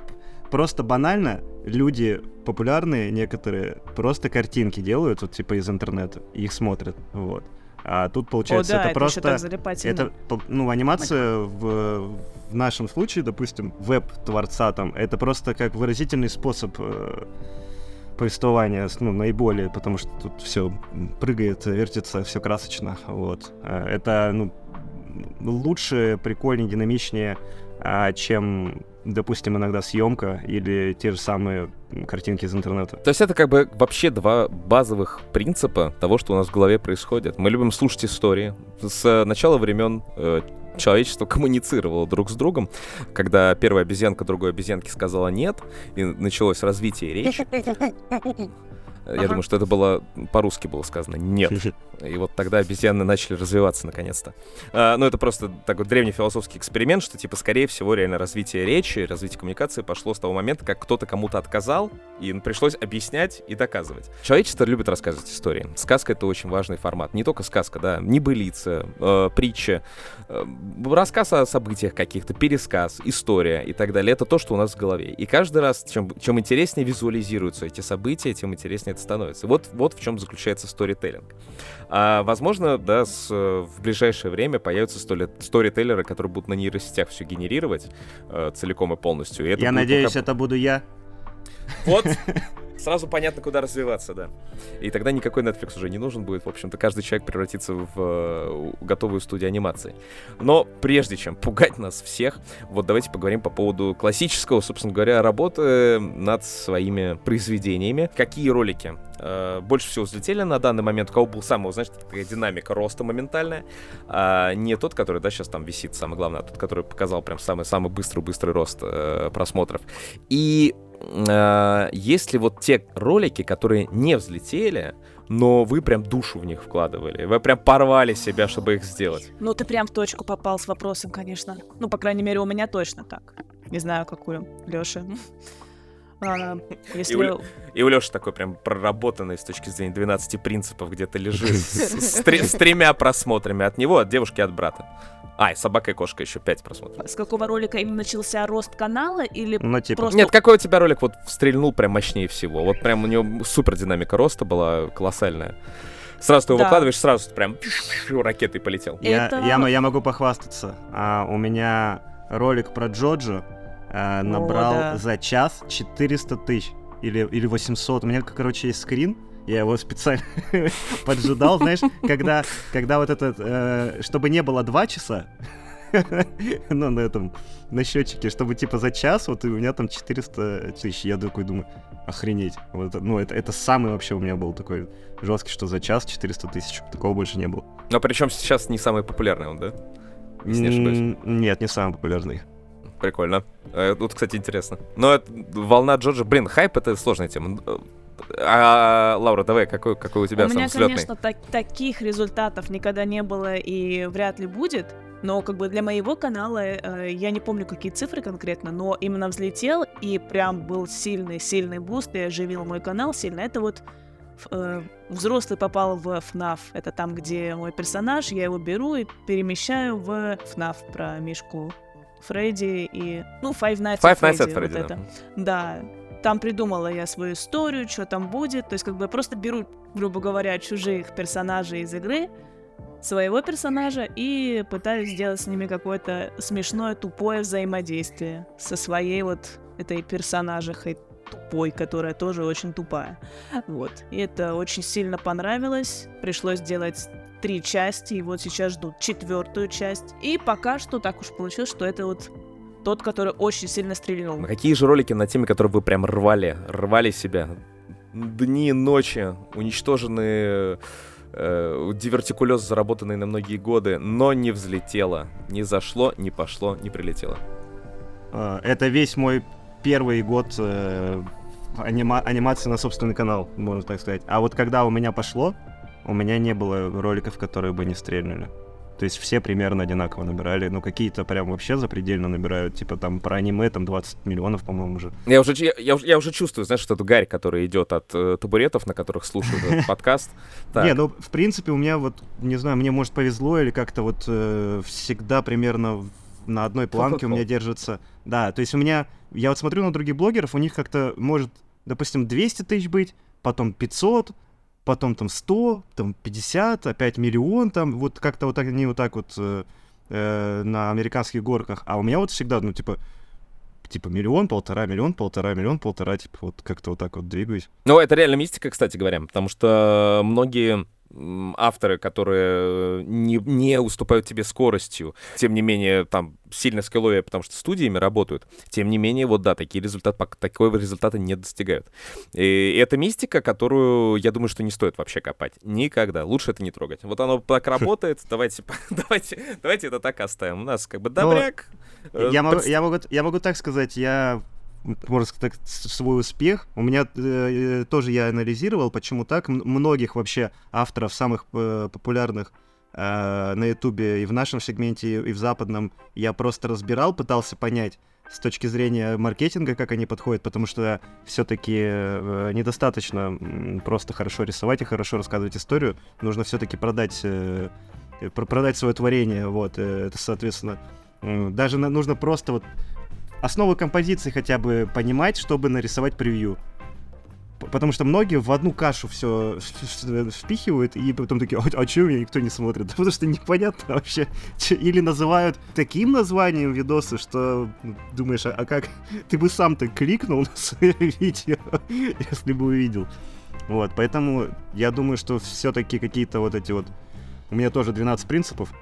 просто банально люди популярные некоторые просто картинки делают, вот типа из интернета, и их смотрят, вот. А тут О, получается да, это это просто это, ну, анимация в, в нашем случае, допустим, веб-творца там, это просто как выразительный способ э, повествования, ну, наиболее, потому что тут все прыгает, вертится, все красочно, вот. Э, Это, ну, лучше, прикольнее, динамичнее, чем, допустим, иногда съемка или те же самые картинки из интернета. То есть это как бы вообще два базовых принципа того, что у нас в голове происходит. Мы любим слушать истории. С начала времен э, человечество коммуницировало друг с другом. Когда первая обезьянка другой обезьянке сказала «нет», и началось развитие речи. Я Ага. думаю, что это было по-русски было сказано «нет». И вот тогда обезьяны начали развиваться наконец-то. А, ну, это просто такой древний философский эксперимент, что, типа, скорее всего, реально развитие речи, развитие коммуникации пошло с того момента, как кто-то кому-то отказал, и пришлось объяснять и доказывать. Человечество любит рассказывать истории. Сказка — это очень важный формат. Не только сказка, да, небылица, э, притча, э, рассказ о событиях каких-то, пересказ, история и так далее. Это то, что у нас в голове. И каждый раз, чем, чем интереснее визуализируются эти события, тем интереснее это становится. Вот, вот в чем заключается сторителлинг. А, возможно, да, с, в ближайшее время появятся столи- сторителлеры, которые будут на нейросетях все генерировать э, целиком и полностью. И Я надеюсь, пока- это буду я. Вот, сразу понятно, куда развиваться, да. И тогда никакой Netflix уже не нужен будет. В общем-то, каждый человек превратится в э, готовую студию анимации. Но прежде чем пугать нас всех, вот давайте поговорим по поводу классического, собственно говоря, работы над своими произведениями. Какие ролики э, больше всего взлетели на данный момент? У кого был самый, знаешь, такая динамика роста моментальная? А не тот, который, да, сейчас там висит, самое главное, а тот, который показал прям самый-самый быстрый-быстрый рост э, просмотров. И э, есть ли вот те ролики, которые не взлетели, но вы прям душу в них вкладывали, вы прям порвали себя, чтобы их сделать? Ну, ты прям в точку попал с вопросом, конечно. Ну, по крайней мере, у меня точно так. Не знаю, какую, Лёша. А, Если... Лё- И у Леши такой прям проработанный с точки зрения 12 принципов где-то лежит с, с тре- с тремя просмотрами от него, от девушки, от брата. А, и собака и кошка еще пять просмотров. С какого ролика именно начался рост канала или Ну, типа, просто... Нет, какой у тебя ролик вот стрельнул прям мощнее всего? Вот прям у него супер динамика роста была колоссальная. Сразу ты его Да. выкладываешь, сразу прям ракетой полетел. Я, Это- я, я могу похвастаться. А, у меня ролик про Джоджо а, набрал да. за час 400 тысяч. Или, или 800. У меня, короче, есть скрин. Я его специально поджидал, знаешь, когда, когда вот этот, э, чтобы не было 2 часа, ну, на этом, на счетчике, чтобы типа за час, вот и у меня там 400 тысяч. Я такой думаю, охренеть. Вот, ну, это, это самый вообще у меня был такой жесткий, что за час 400 тысяч. Такого больше не было. Но причем сейчас не самый популярный он, да? Если не Нет, не самый популярный. Прикольно. Э, Тут, кстати, интересно. Но это, волна Джорджа, блин, хайп это сложная тема. А, Лаура, давай, какой, какой у тебя У меня, взлетный? конечно, так- таких результатов никогда не было и вряд ли будет. Но как бы для моего канала, э, я не помню, какие цифры конкретно, но именно взлетел и прям был сильный-сильный буст и оживил мой канал сильно. Это вот э, взрослый попал в FNAF. Это там, где мой персонаж, я его беру и перемещаю в FNAF про Мишку Фредди и... Ну, Five Nights Five at Nights at Freddy, Freddy, вот да. это. Да, там придумала я свою историю, что там будет. То есть, как бы я просто беру, грубо говоря, чужих персонажей из игры, своего персонажа, и пытаюсь сделать с ними какое-то смешное, тупое взаимодействие со своей вот этой персонажихой тупой, которая тоже очень тупая. Вот. И это очень сильно понравилось. Пришлось делать три части, и вот сейчас ждут четвертую часть. И пока что так уж получилось, что это вот тот, который очень сильно стрельнул. А какие же ролики на теме, которые вы прям рвали, рвали себя? Дни, ночи, уничтоженные э, дивертикулез, заработанный на многие годы, но не взлетело, не зашло, не пошло, не прилетело. Э, Это весь мой первый год э, анима- анимации на собственный канал, можно так сказать. А вот когда у меня пошло, у меня не было роликов, которые бы не стрельнули. То есть все примерно одинаково набирали. Ну, какие-то прям вообще запредельно набирают. Типа там про аниме там 20 миллионов, по-моему, уже. Я уже, я, я я уже чувствую, знаешь, что эту гарь, которая идет от э, табуретов, на которых слушают этот подкаст. Не, ну, в принципе, у меня вот, не знаю, мне, может, повезло или как-то вот э, всегда примерно на одной планке у меня держится. Да, то есть у меня, я вот смотрю на других блогеров, у них как-то может, допустим, 200 тысяч быть, потом 500, потом там 100, там 50, опять миллион, там вот как-то вот они вот так вот э, э, на американских горках. А у меня вот всегда, ну, типа, типа миллион, полтора, миллион, полтора, миллион, полтора, типа вот как-то вот так вот двигаюсь. Ну, это реально мистика, кстати говоря, потому что многие авторы, которые не, не уступают тебе скоростью, тем не менее, там, сильно скилловее, потому что студиями работают, тем не менее, вот да, такие результаты, такого результата не достигают. И это мистика, которую, я думаю, что не стоит вообще копать. Никогда. Лучше это не трогать. Вот оно так работает, давайте, давайте, давайте это так оставим. У нас как бы добряк. э, Я могу, я, могу, я могу так сказать, я, можно сказать, свой успех. У меня э, э, тоже я анализировал, почему так. М- многих вообще авторов, самых э, популярных э, на Ютубе и в нашем сегменте, и в западном, я просто разбирал, пытался понять с точки зрения маркетинга, как они подходят, потому что все-таки недостаточно м, просто хорошо рисовать и хорошо рассказывать историю. Нужно все-таки продать, э, э, про- продать свое творение. Вот, э, это, соответственно, Даже нужно просто вот основы композиции хотя бы понимать, чтобы нарисовать превью. Потому что многие в одну кашу все впихивают, и потом такие, а, а чё меня никто не смотрит? Потому что непонятно вообще. Или называют таким названием видосы, что ну, думаешь, а, а как ты бы сам-то кликнул на свое видео, если бы увидел. Вот, поэтому я думаю, что все-таки какие-то вот эти вот... У меня тоже 12 принципов,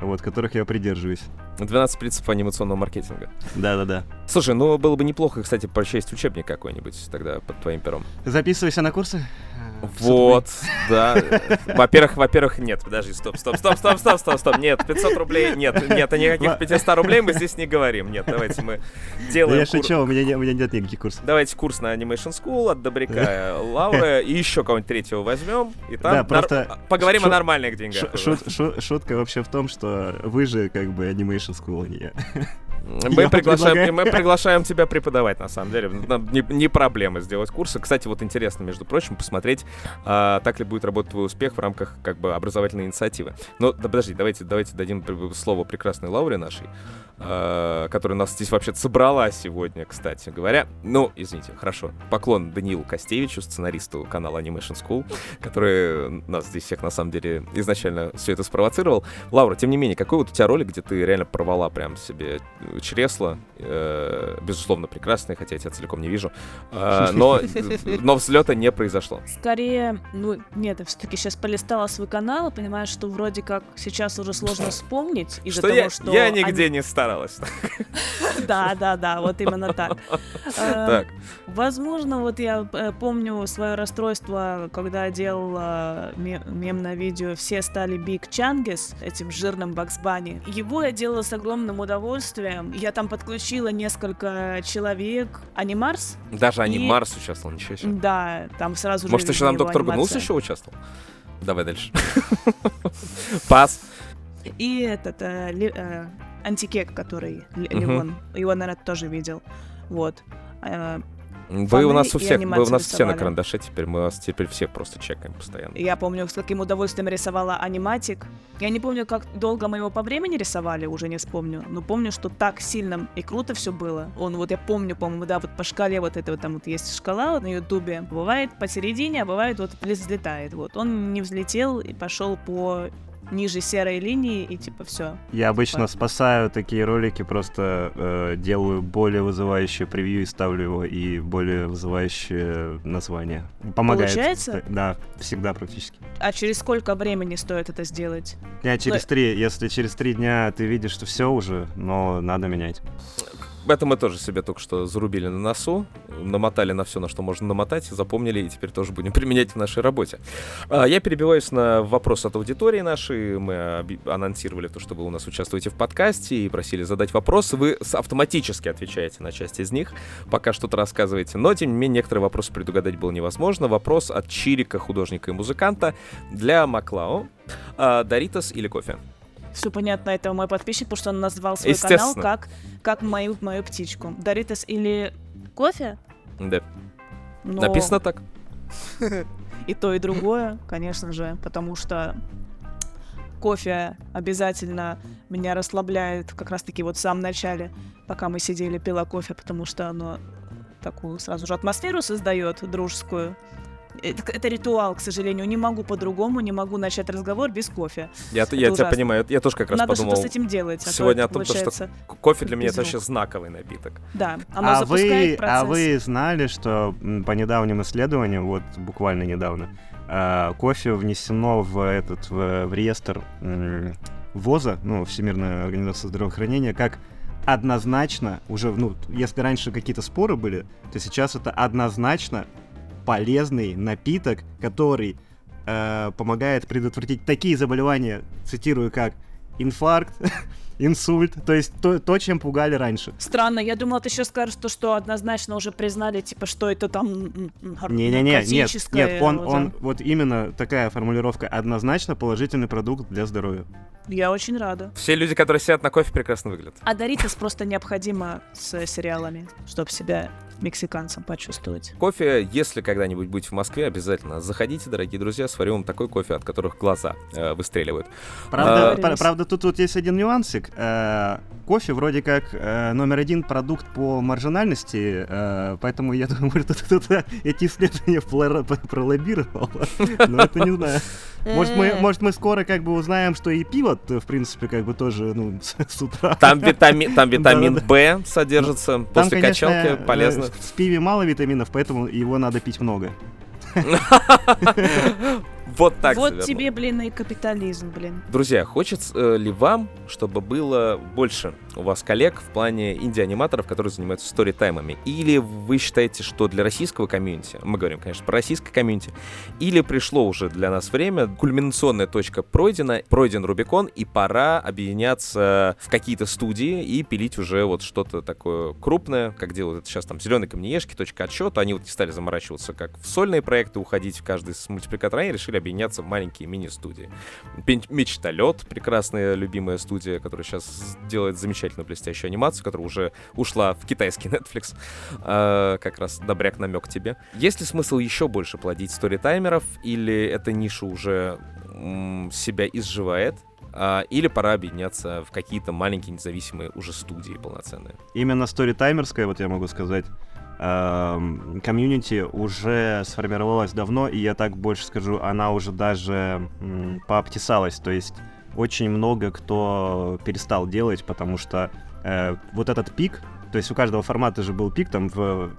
вот, которых я придерживаюсь. 12 принципов анимационного маркетинга. Да-да-да. Слушай, ну было бы неплохо, кстати, прочесть учебник какой-нибудь тогда под твоим пером. Записывайся на курсы. Э, Вот, да. Во-первых, во-первых, нет, подожди, стоп, стоп, стоп, стоп, стоп, стоп, стоп, нет, 500 рублей, нет, нет, о никаких 500 рублей мы здесь не говорим, нет, давайте мы Да делаем я шучу, у меня, у меня нет никаких курсов. Давайте курс на Animation School от Добряка Лауры и еще кого-нибудь третьего возьмем, и там Да, просто поговорим о нормальных деньгах. Шутка вообще в том, что вы же как бы Animation School, а не я. Мы приглашаем, мы приглашаем тебя преподавать, на самом деле. Нам не, не проблема сделать курсы. Кстати, вот интересно, между прочим, посмотреть, а, так ли будет работать твой успех в рамках как бы образовательной инициативы. Но да, подожди, давайте, давайте дадим слово прекрасной Лауре нашей, а, которая нас здесь вообще собрала сегодня, кстати говоря. Ну, извините, хорошо. Поклон Даниилу Костевичу, сценаристу канала Animation School, который нас здесь всех на самом деле изначально все это спровоцировал. Лаура, тем не менее, какой вот у тебя ролик, где ты реально порвала прям себе чресло, э, безусловно, прекрасный, хотя я тебя целиком не вижу, э, но, но взлета не произошло. Скорее, ну, нет, я все-таки сейчас полистала свой канал и понимаю, что вроде как сейчас уже сложно вспомнить из-за того, я, что... я они- нигде не старалась. Да, да, да, вот именно так. Э, Так, Возможно, вот я э, помню свое расстройство, когда делал э, ме- мемное видео «Все стали Биг Чангис», этим жирным Бакс Банни. Его я делала с огромным удовольствием. Я там подключила несколько человек. Анимарс? даже они И- участвовал, ничего себе. Да, там сразу же Может, еще там доктор анимация. еще участвовал? Давай дальше. Пас. И этот э, Ли- э, антикек, который Л- Мгм. Ливон, его, наверное, тоже видел. Вот. Э, Вы у нас у всех, вы у нас все на рисовали. карандаше теперь, мы вас теперь все просто чекаем постоянно. Я помню, с каким удовольствием рисовала аниматик. Я не помню, как долго мы его по времени рисовали, уже не вспомню. Но помню, что так сильно и круто все было. Он вот я помню, по-моему, да, вот по шкале вот это вот там вот есть шкала на ютубе. Бывает посередине, а бывает вот взлетает. Вот он не взлетел и пошел по ниже серой линии, и типа все. Я обычно спасаю такие ролики, просто э, делаю более вызывающее превью и ставлю его, и более вызывающее название. Помогает. Получается? Да, всегда практически. А через сколько времени стоит это сделать? Дня через три. Если через три дня ты видишь, что все уже, но надо менять. Это мы тоже себе только что зарубили на носу, намотали на все, на что можно намотать, запомнили и теперь тоже будем применять в нашей работе. А, Я перебиваюсь на вопрос от аудитории нашей. Мы анонсировали то, что вы у нас участвуете в подкасте и просили задать вопросы. Вы автоматически отвечаете на часть из них, пока что-то рассказываете. Но, тем не менее, некоторые вопросы предугадать было невозможно. Вопрос от Чирика, художника и музыканта для Маклао. А, Доритас или кофе? Все понятно, это мой подписчик, потому что он назвал свой канал как, как мою, мою птичку. Доритас или кофе? Да. Но Написано так. И то, и другое, конечно же, потому что кофе обязательно меня расслабляет как раз-таки вот в самом начале, пока мы сидели, пила кофе, потому что оно такую сразу же атмосферу создает дружескую. Это, это ритуал, к сожалению. Не могу по-другому, не могу начать разговор без кофе. Я, Это я тебя понимаю. Я тоже как раз Надо подумал что-то с этим делать. а сегодня о том, то, что кофе для меня это вообще знаковый напиток. Да, оно А запускает вы, процесс. а вы знали, что по недавним исследованиям, вот буквально недавно, а, кофе внесено в этот в, в реестр ВОЗа, ну, Всемирная организация здравоохранения, как однозначно, уже, ну, если раньше какие-то споры были, то сейчас это однозначно полезный напиток, который э, помогает предотвратить такие заболевания, цитирую, как инфаркт, инсульт, то есть то, то, чем пугали раньше. Странно, я думала, ты сейчас скажешь то, что однозначно уже признали, типа, что это там Не-не-не, нет, нет, он, вот, он, да. вот именно такая формулировка однозначно положительный продукт для здоровья. Я очень рада. Все люди, которые сидят на кофе, прекрасно выглядят. А Доритас просто необходимо с сериалами, чтобы себя мексиканцем почувствовать. Кофе, если когда-нибудь будете в Москве, обязательно заходите, дорогие друзья, сварю вам такой кофе, от которых глаза э, выстреливают. Правда, А- пра- правда тут, тут есть один нюансик. Э, кофе вроде как э, номер один продукт по маржинальности, э, поэтому я думаю, может, тут кто-то эти исследования пролоббировал. Но это не знаю. Может мы, может, мы скоро как бы узнаем, что и пиво, в принципе, как бы тоже, ну, с, с утра. Там, витами- там витамин. Б содержится, Там, после конечно, качалки э, полезно. В пиве мало витаминов, поэтому его надо пить много. Вот так вот завернул. тебе, блин, и капитализм, блин. Друзья, хочется э, ли вам, чтобы было больше у вас коллег в плане инди-аниматоров, которые занимаются сторитаймами? Или вы считаете, что для российского комьюнити, мы говорим, конечно, про российское комьюнити, или пришло уже для нас время, кульминационная точка пройдена, пройден Рубикон, и пора объединяться в какие-то студии и пилить уже вот что-то такое крупное, как делают это сейчас там «Зеленые камнеешки», «Точка отсчета», они вот не стали заморачиваться, как в сольные проекты уходить в каждый с мультипликатора, они решили объединяться в маленькие мини-студии. Мечталет, прекрасная любимая студия, которая сейчас делает замечательную блестящую анимацию, которая уже ушла в китайский Netflix. А, как раз добряк намек тебе. Есть ли смысл еще больше плодить сторитаймеров, или эта ниша уже м, себя изживает? А, или пора объединяться в какие-то маленькие независимые уже студии полноценные. Именно сторитаймерская, вот я могу сказать, комьюнити уже сформировалась давно, и я так больше скажу, она уже даже пообтесалась, то есть очень много кто перестал делать, потому что э, вот этот пик, то есть у каждого формата же был пик там в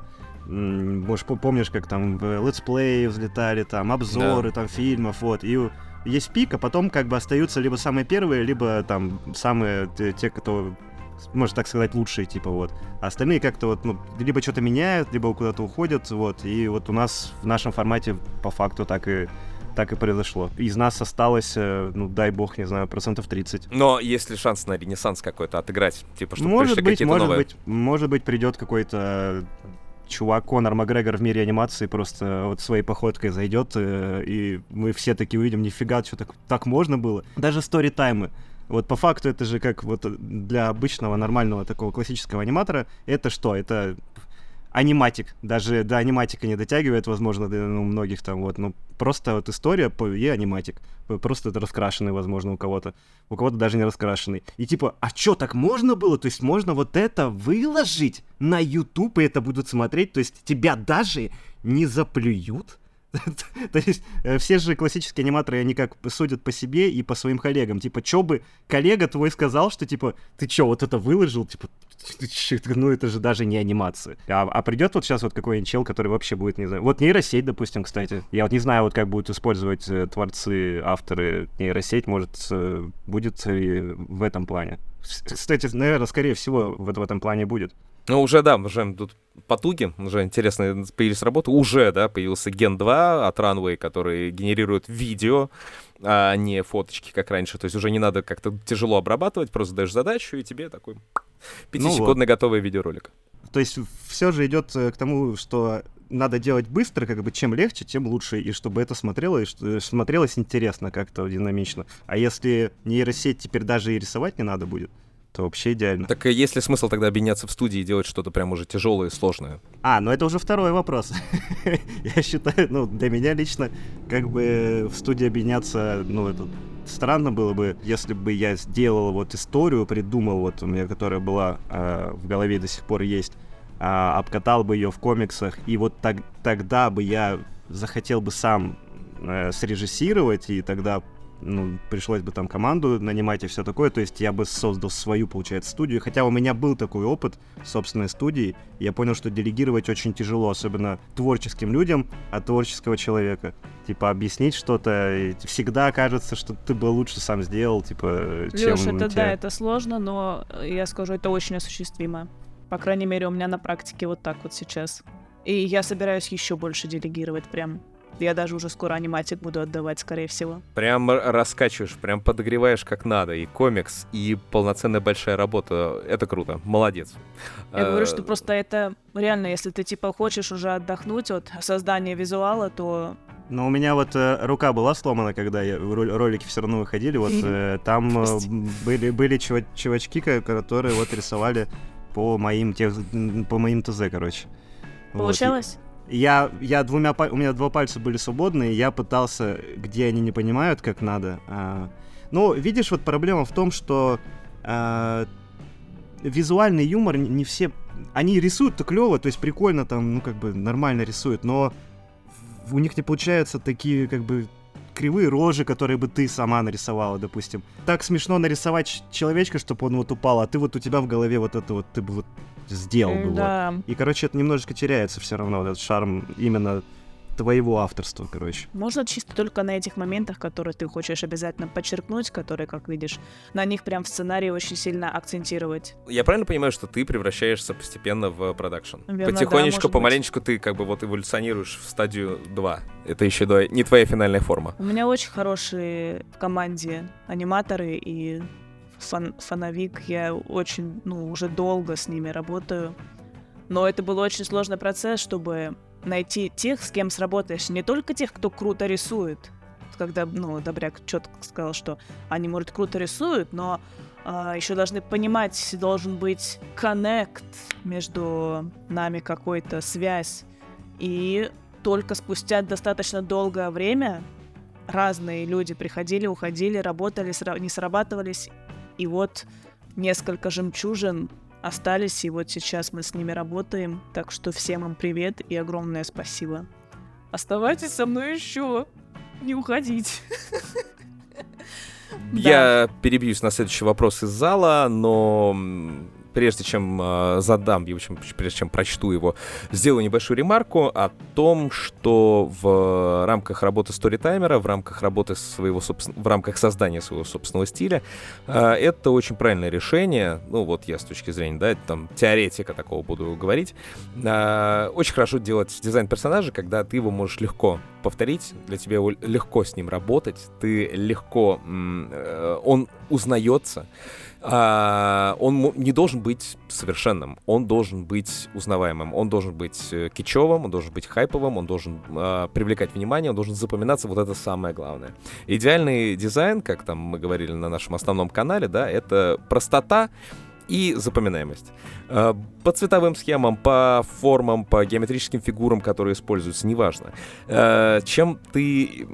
может, по- помнишь, как там в летсплеи взлетали, там обзоры, там фильмов, вот, и есть пик, а потом как бы остаются либо самые первые, либо там самые те, кто, можно так сказать, лучшие, типа вот. А остальные как-то вот, ну, либо что-то меняют, либо куда-то уходят, вот. И вот у нас в нашем формате по факту так и так и произошло. Из нас осталось, э, ну, дай бог, не знаю, процентов 30. Но есть ли шанс на ренессанс какой-то отыграть? Типа, чтобы может быть, может новые... быть, может быть, придет какой-то чувак Конор Макгрегор в мире анимации просто вот своей походкой зайдет, э, и мы все таки увидим, нифига, что так, так можно было. Даже сторитаймы. Вот по факту это же как вот для обычного нормального такого классического аниматора, это что? Это аниматик. Даже до аниматика не дотягивает, возможно, до ну, многих там вот. Ну, просто вот история и аниматик. Просто это раскрашенный, возможно, у кого-то. У кого-то даже не раскрашенный. И типа, а чё, так можно было? То есть можно вот это выложить на YouTube, и это будут смотреть? То есть тебя даже не заплюют? То есть э, все же классические аниматоры, они как судят по себе и по своим коллегам. Типа, чё бы коллега твой сказал, что типа, ты чё, вот это выложил? Типа, ну это же даже не анимация. А, а придет вот сейчас вот какой-нибудь чел, который вообще будет, не знаю, вот нейросеть, допустим, кстати. Я вот не знаю, вот как будут использовать э, творцы, авторы нейросеть, может, э, будет в этом плане. Кстати, наверное, скорее всего, в этом плане будет. Ну, уже, да, уже тут потуги, уже интересные появились работы. Уже, да, появился Gen 2 от Runway, который генерирует видео, а не фоточки, как раньше. То есть уже не надо как-то тяжело обрабатывать, просто даешь задачу, и тебе такой пятисекундный ну вот. готовый видеоролик. То есть все же идет э, к тому, что надо делать быстро, как бы чем легче, тем лучше, и чтобы это смотрелось, смотрелось интересно как-то динамично. А если нейросеть теперь даже и рисовать не надо будет, то вообще идеально. Так есть ли смысл тогда объединяться в студии и делать что-то прям уже тяжелое и сложное? А, ну это уже второй вопрос. Я считаю, ну, для меня лично, как бы в студии объединяться, ну, это странно было бы, если бы я сделал вот историю, придумал вот у меня, которая была э, в голове до сих пор есть, э, обкатал бы ее в комиксах, и вот так, тогда бы я захотел бы сам э, срежиссировать, и тогда ну, пришлось бы там команду нанимать и все такое, то есть я бы создал свою, получается, студию, хотя у меня был такой опыт собственной студии, я понял, что делегировать очень тяжело, особенно творческим людям от творческого человека. Типа, объяснить что-то, всегда кажется, что ты бы лучше сам сделал, типа, чем Лёш, это тебя... да, это сложно, но я скажу, это очень осуществимо. По крайней мере, у меня на практике вот так вот сейчас. И я собираюсь еще больше делегировать прям. Я даже уже скоро аниматик буду отдавать, скорее всего. Прям раскачиваешь, прям подогреваешь как надо. И комикс, и полноценная большая работа. Это круто. Молодец. Я говорю, что просто это реально, если ты типа хочешь уже отдохнуть от создания визуала, то но у меня вот э, рука была сломана, когда я, ролики все равно выходили. Вот э, там э, были, были чувачки, которые вот рисовали по моим, по моим ТЗ, короче. Получалось? Вот я, я двумя, у меня два пальца были свободные, я пытался, где они не понимают, как надо. А, ну, видишь, вот проблема в том, что а, визуальный юмор не все... Они рисуют-то клево, то есть прикольно там, ну, как бы нормально рисуют, но у них не получаются такие, как бы, кривые рожи, которые бы ты сама нарисовала, допустим. Так смешно нарисовать человечка, чтобы он вот упал, а ты вот у тебя в голове вот это вот, ты бы вот сделал бы. Да. Вот. И, короче, это немножечко теряется все равно, вот этот шарм именно твоего авторства, короче. Можно чисто только на этих моментах, которые ты хочешь обязательно подчеркнуть, которые, как видишь, на них прям в сценарии очень сильно акцентировать. Я правильно понимаю, что ты превращаешься постепенно в продакшн? Потихонечку, да, помаленечку быть. ты как бы вот эволюционируешь в стадию 2. Это еще не твоя финальная форма. У меня очень хорошие в команде аниматоры и фан фановик. Я очень, ну, уже долго с ними работаю. Но это был очень сложный процесс, чтобы найти тех, с кем сработаешь. Не только тех, кто круто рисует. Когда, ну, Добряк четко сказал, что они, может, круто рисуют, но а, еще должны понимать, должен быть коннект между нами, какой-то связь. И только спустя достаточно долгое время разные люди приходили, уходили, работали, не срабатывались, и вот несколько жемчужин остались, и вот сейчас мы с ними работаем. Так что всем им привет и огромное спасибо. Оставайтесь со мной еще. Не уходите. Я перебьюсь на следующий вопрос из зала, но прежде чем э, задам, в общем, прежде чем прочту его, сделаю небольшую ремарку о том, что в рамках работы сторитаймера, в рамках работы своего собствен... в рамках создания своего собственного стиля, э, это очень правильное решение. Ну, вот я с точки зрения, да, там, теоретика такого буду говорить. Э, очень хорошо делать дизайн персонажа, когда ты его можешь легко повторить, для тебя легко с ним работать, ты легко, э, он узнается, а, он не должен быть совершенным, он должен быть узнаваемым, он должен быть э, кичевым, он должен быть хайповым, он должен а, привлекать внимание, он должен запоминаться, вот это самое главное. Идеальный дизайн, как там мы говорили на нашем основном канале, да, это простота, и запоминаемость. Э, по цветовым схемам, по формам, по геометрическим фигурам, которые используются, неважно. Э, чем ты...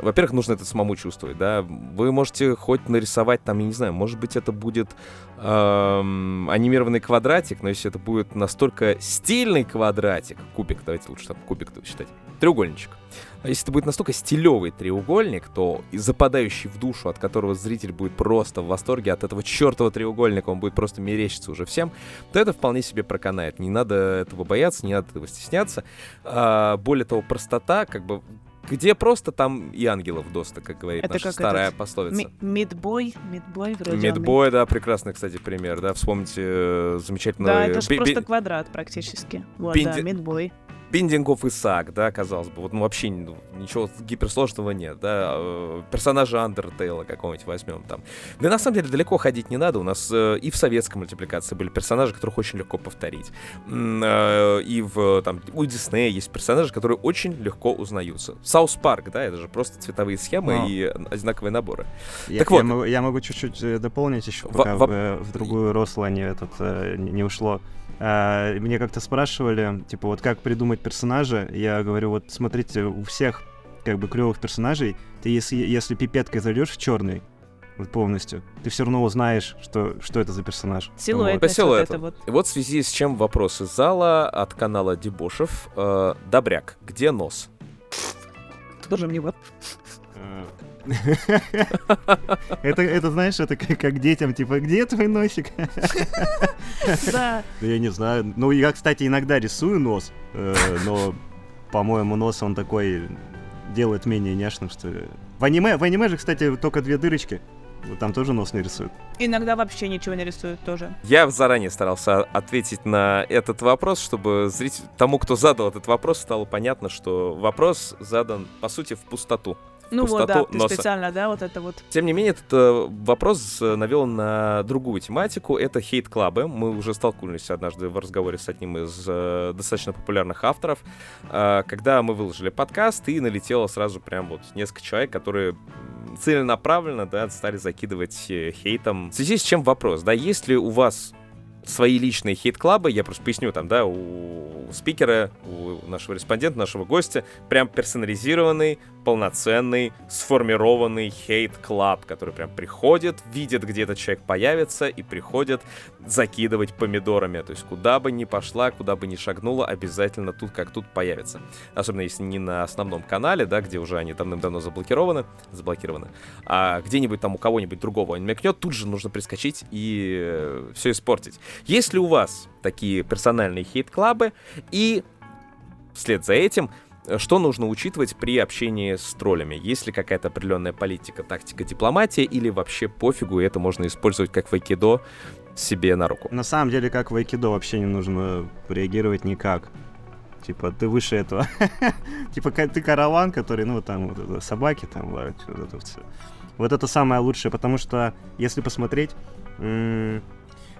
Во-первых, нужно это самому чувствовать, да. Вы можете хоть нарисовать там, я не знаю, может быть, это будет эм, анимированный квадратик, но если это будет настолько стильный квадратик, кубик, давайте лучше там кубик считать, треугольничек. А если это будет настолько стилевый треугольник, то западающий в душу, от которого зритель будет просто в восторге от этого чертова треугольника, он будет просто мерещиться уже всем, то это вполне себе проканает. Не надо этого бояться, не надо этого стесняться. А, более того, простота, как бы где просто там и ангелов доста, как говорит Это наша как старая этот пословица. Мидбой, мидбой вроде. он Медбой, да, прекрасный, кстати, пример, да, вспомните э, замечательно... Да, это же просто квадрат практически. Вот, Бинди- да, мидбой. Биндингов Исаак, да, казалось бы, вот ну, вообще ну, ничего гиперсложного нет, да, э, персонажа Андертейла какого-нибудь возьмем там. Да на самом деле далеко ходить не надо, у нас э, и в советской мультипликации были персонажи, которых очень легко повторить, э, и в, там, у Диснея есть персонажи, которые очень легко узнаются. South Park, да, это же просто цветовые схемы Но. и одинаковые наборы. Я, Так вот. я могу, я могу чуть-чуть э, дополнить еще, пока во- в, э, в другую русло не, этот, э, не ушло. А, Мне как-то спрашивали, типа, вот как придумать персонажа? Я говорю, вот смотрите, у всех как бы клевых персонажей, ты если, если пипеткой зальешь в черный, вот полностью, ты все равно узнаешь, что, что это за персонаж. Силуэт. По вот это вот. И вот в связи с чем вопрос из зала от канала Дебошев. Э, Добряк, где нос? Тоже мне вот. Это, это, знаешь, это как, как детям, типа, где твой носик? Да. Да я не знаю. Ну, я, кстати, иногда рисую нос, э, но, по-моему, нос он такой делает менее няшным, что ли. В аниме, в аниме же, кстати, только две дырочки. Вот Там тоже нос не рисуют. Иногда вообще ничего не рисуют тоже. Я заранее старался ответить на этот вопрос, чтобы зритель, тому, кто задал этот вопрос, стало понятно, что вопрос задан, по сути, в пустоту. Ну вот, да, ты носа. специально, да, вот это вот. Тем не менее, этот э, вопрос э, навел на другую тематику. Это хейт-клабы. Мы уже столкнулись однажды в разговоре с одним из э, достаточно популярных авторов, э, когда мы выложили подкаст, и налетело сразу прям вот несколько человек, которые целенаправленно, да, стали закидывать э, хейтом. В связи с чем вопрос, да, есть ли у вас свои личные хейт-клабы, я просто поясню, там, да, у спикера, у нашего респондента, нашего гостя, прям персонализированный, полноценный, сформированный хейт-клаб, который прям приходит, видит, где этот человек появится, и приходит закидывать помидорами. То есть куда бы ни пошла, куда бы ни шагнула, обязательно тут как тут появится. Особенно если не на основном канале, да, где уже они давным-давно заблокированы, заблокированы, а где-нибудь там у кого-нибудь другого он мелькнет, тут же нужно прискочить и все испортить. Есть ли у вас такие персональные хейт-клабы? И вслед за этим, э, что нужно учитывать при общении с троллями? Есть ли какая-то определенная политика, тактика, дипломатия, или вообще пофигу, и это можно использовать как в себе на руку? На самом деле, как в вообще не нужно реагировать никак. Типа, ты выше этого. Типа, ты караван, который, ну, там, вот это, собаки там лают, вот это все. Вот это самое лучшее, потому что, если посмотреть,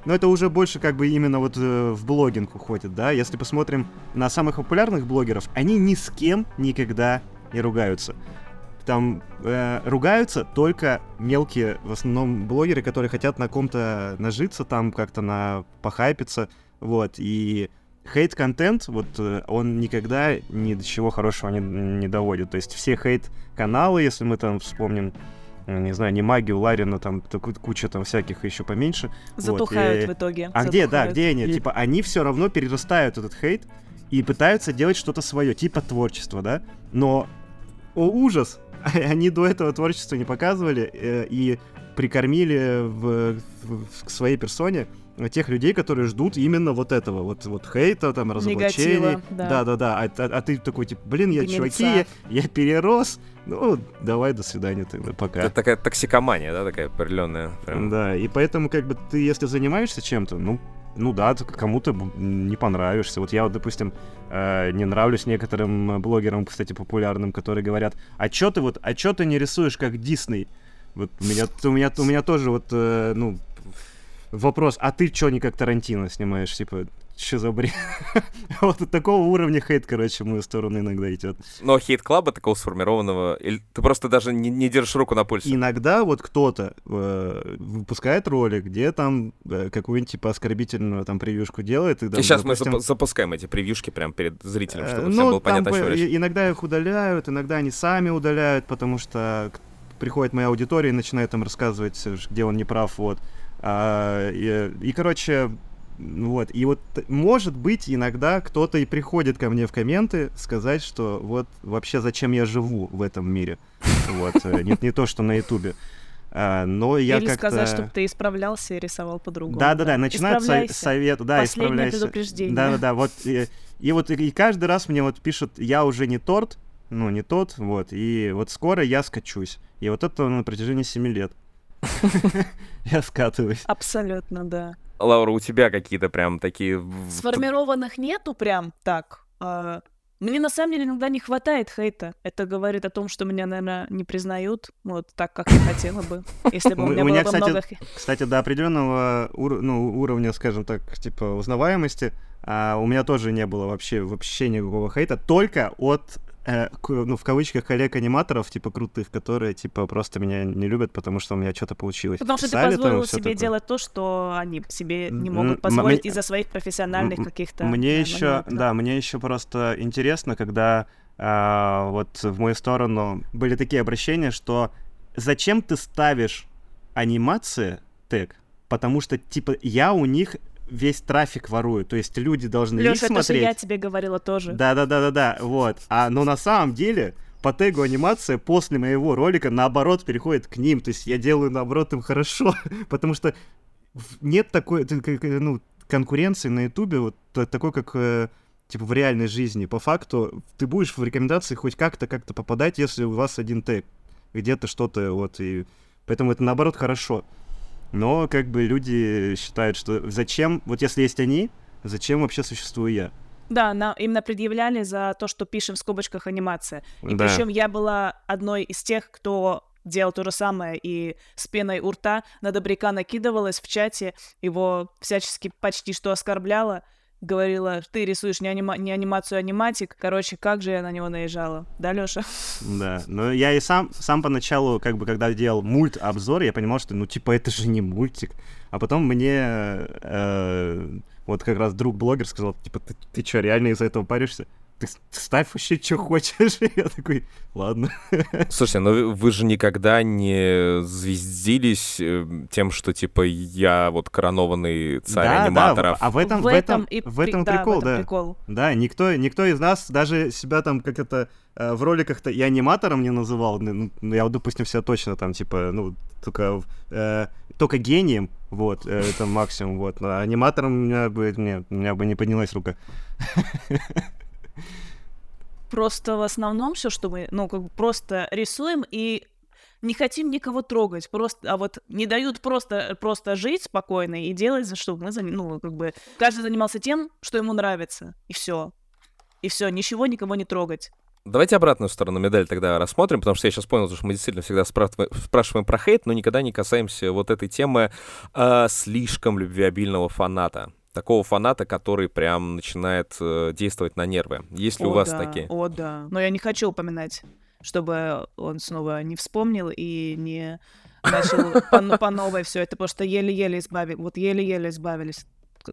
ну, это уже больше как бы именно вот э, в блогинг уходит, да? Если посмотрим на самых популярных блогеров, они ни с кем никогда не ругаются. Там э, ругаются только мелкие, в основном, блогеры, которые хотят на ком-то нажиться, там как-то на похайпиться, вот, и хейт-контент, вот, э, он никогда ни до чего хорошего не, не доводит. То есть все хейт-каналы, если мы там вспомним, не знаю, не магию, Ларина, там куча там всяких еще поменьше. Вот, Затухают э, в итоге. а где, да, затухают. где они? И- Типа, они все равно перерастают этот хейт и пытаются делать что-то свое, типа творчество, да? Но, о ужас, они до этого творчества не показывали э, и прикормили в, в- к своей персоне тех людей, которые ждут именно вот этого, вот, вот хейта, там, разоблачений. Да-да-да, а, а- а ты такой, типа, блин, я Гнильца. чуваки, я, я перерос, ну, давай, до свидания тогда, пока. Это такая токсикомания, да, такая определенная. прям. Да, и поэтому, как бы, ты, если занимаешься чем-то, ну, ну да, ты кому-то не понравишься. Вот я вот, допустим, э, не нравлюсь некоторым блогерам, кстати, популярным, которые говорят, а чё ты вот, а чё ты не рисуешь как Дисней? Вот у меня, у меня, у меня тоже вот, э, ну, вопрос, а ты чё не как Тарантино снимаешь? Типа, что за бред? Вот от такого уровня хейт, короче, в мою сторону иногда идет. Но хейт-клаба такого сформированного, ты просто даже не, не держишь руку на пульсе. Иногда вот кто-то э, выпускает ролик, где там э, какую-нибудь типа оскорбительную там превьюшку делает. И, И там, сейчас мы допустим, запу- запускаем эти превьюшки прямо перед зрителем, э, чтобы ну, всем было понятно, о чем бы речь. и- иногда их удаляют, иногда они сами удаляют, потому что приходит моя аудитория и начинает там рассказывать, э, где он не прав, вот. А, и, и, короче, Вот, и вот, может быть, иногда кто-то и приходит ко мне в комменты сказать, что вот вообще зачем я живу в этом мире. Вот, э, не, не то, что на Ютубе. А, но я Или как-то... сказать, чтобы ты исправлялся и рисовал по-другому. Да-да-да, начинают со- Исправляйся. совет, да, Последнее исправляйся. предупреждение. Да-да-да, вот, и, и вот и каждый раз мне вот пишут, я уже не торт, ну, не тот, вот, и вот скоро я скачусь. И вот это на протяжении 7 лет. Я скатываюсь. Абсолютно, да. Лаура, у тебя какие-то прям такие... Сформированных нету прям так. А, Мне на самом деле иногда не хватает хейта. Это говорит о том, что меня, наверное, не признают вот так, как я хотела бы. Если бы у У меня меня, было бы кстати, много... Кстати, до определенного ур- ну, уровня, скажем так, типа узнаваемости, а, у меня тоже не было вообще вообще никакого хейта, только от э, ну, в кавычках, коллег-аниматоров, типа, крутых, которые, типа, просто меня не любят, потому что у меня что-то получилось. Потому что ты Писали там и позволил всё себе такое. делать то, что они себе не М, могут м, позволить мне- из-за своих профессиональных М, каких-то... Мне да, еще, моментов. да, мне еще просто интересно, когда а, вот в мою сторону были такие обращения, что зачем ты ставишь анимации тег, потому что типа я у них весь трафик ворую, то есть люди должны их Лёша, это же смотреть. я тебе говорила тоже. Да, да, да, да, да, вот. А но на самом деле по тегу анимация после моего ролика наоборот переходит к ним. То есть я делаю наоборот им хорошо, потому что нет такой, к- ну, конкуренции на Ютубе вот та- такой, как э, типа в реальной жизни. По факту ты будешь в рекомендации хоть как-то как-то попадать, если у вас один тег где-то что-то вот и поэтому это наоборот хорошо. Но как бы люди считают, что зачем, вот если есть они, зачем вообще существую я? Да, нам именно предъявляли за то, что пишем в скобочках анимация. И Да. причем я была одной из тех, кто делал то же самое и с пеной у рта на Добряка накидывалась в чате, его всячески почти что оскорбляла, говорила, ты рисуешь не, анима- не анимацию, а аниматик. Короче, как же я на него наезжала. Да, Лёша? Да, но я и сам, сам поначалу, как бы, когда делал мульт-обзор, я понимал, что, ну, типа, это же не мультик. А потом мне э, вот как раз друг-блогер сказал, типа, ты, ты что, реально из-за этого паришься? Ты ставь вообще, что хочешь. Я такой, ладно. Слушайте, но вы- же никогда не звездились э, тем, что, типа, я вот коронованный царь Да, да, аниматоров. а в этом, в этом, и в этом при- да, прикол, в этом да. прикол. Да, никто, никто из нас даже себя там как это э, в роликах-то и аниматором не называл. Ну, ну, я, вот, допустим, себя точно там, типа, ну, только, э, только гением, вот, э, это максимум, вот. Но аниматором у меня бы, не, у меня бы не поднялась рука. Просто в основном все, что мы, ну, как бы просто рисуем и не хотим никого трогать, просто, а вот не дают просто, просто жить спокойно и делать, за что мы, ну, как бы, каждый занимался тем, что ему нравится, и все. И все, ничего никого не трогать. Давайте обратную сторону медали тогда рассмотрим, потому что я сейчас понял, что мы действительно всегда спрашиваем, спрашиваем про хейт, но никогда не касаемся вот этой темы э, слишком любвеобильного фаната. Такого фаната, который прям начинает э, действовать на нервы. Есть ли у О, вас да, такие? О, да. Но я не хочу упоминать, чтобы он снова не вспомнил и не начал по, по новой все это, потому что еле-еле избавились, вот еле-еле избавились.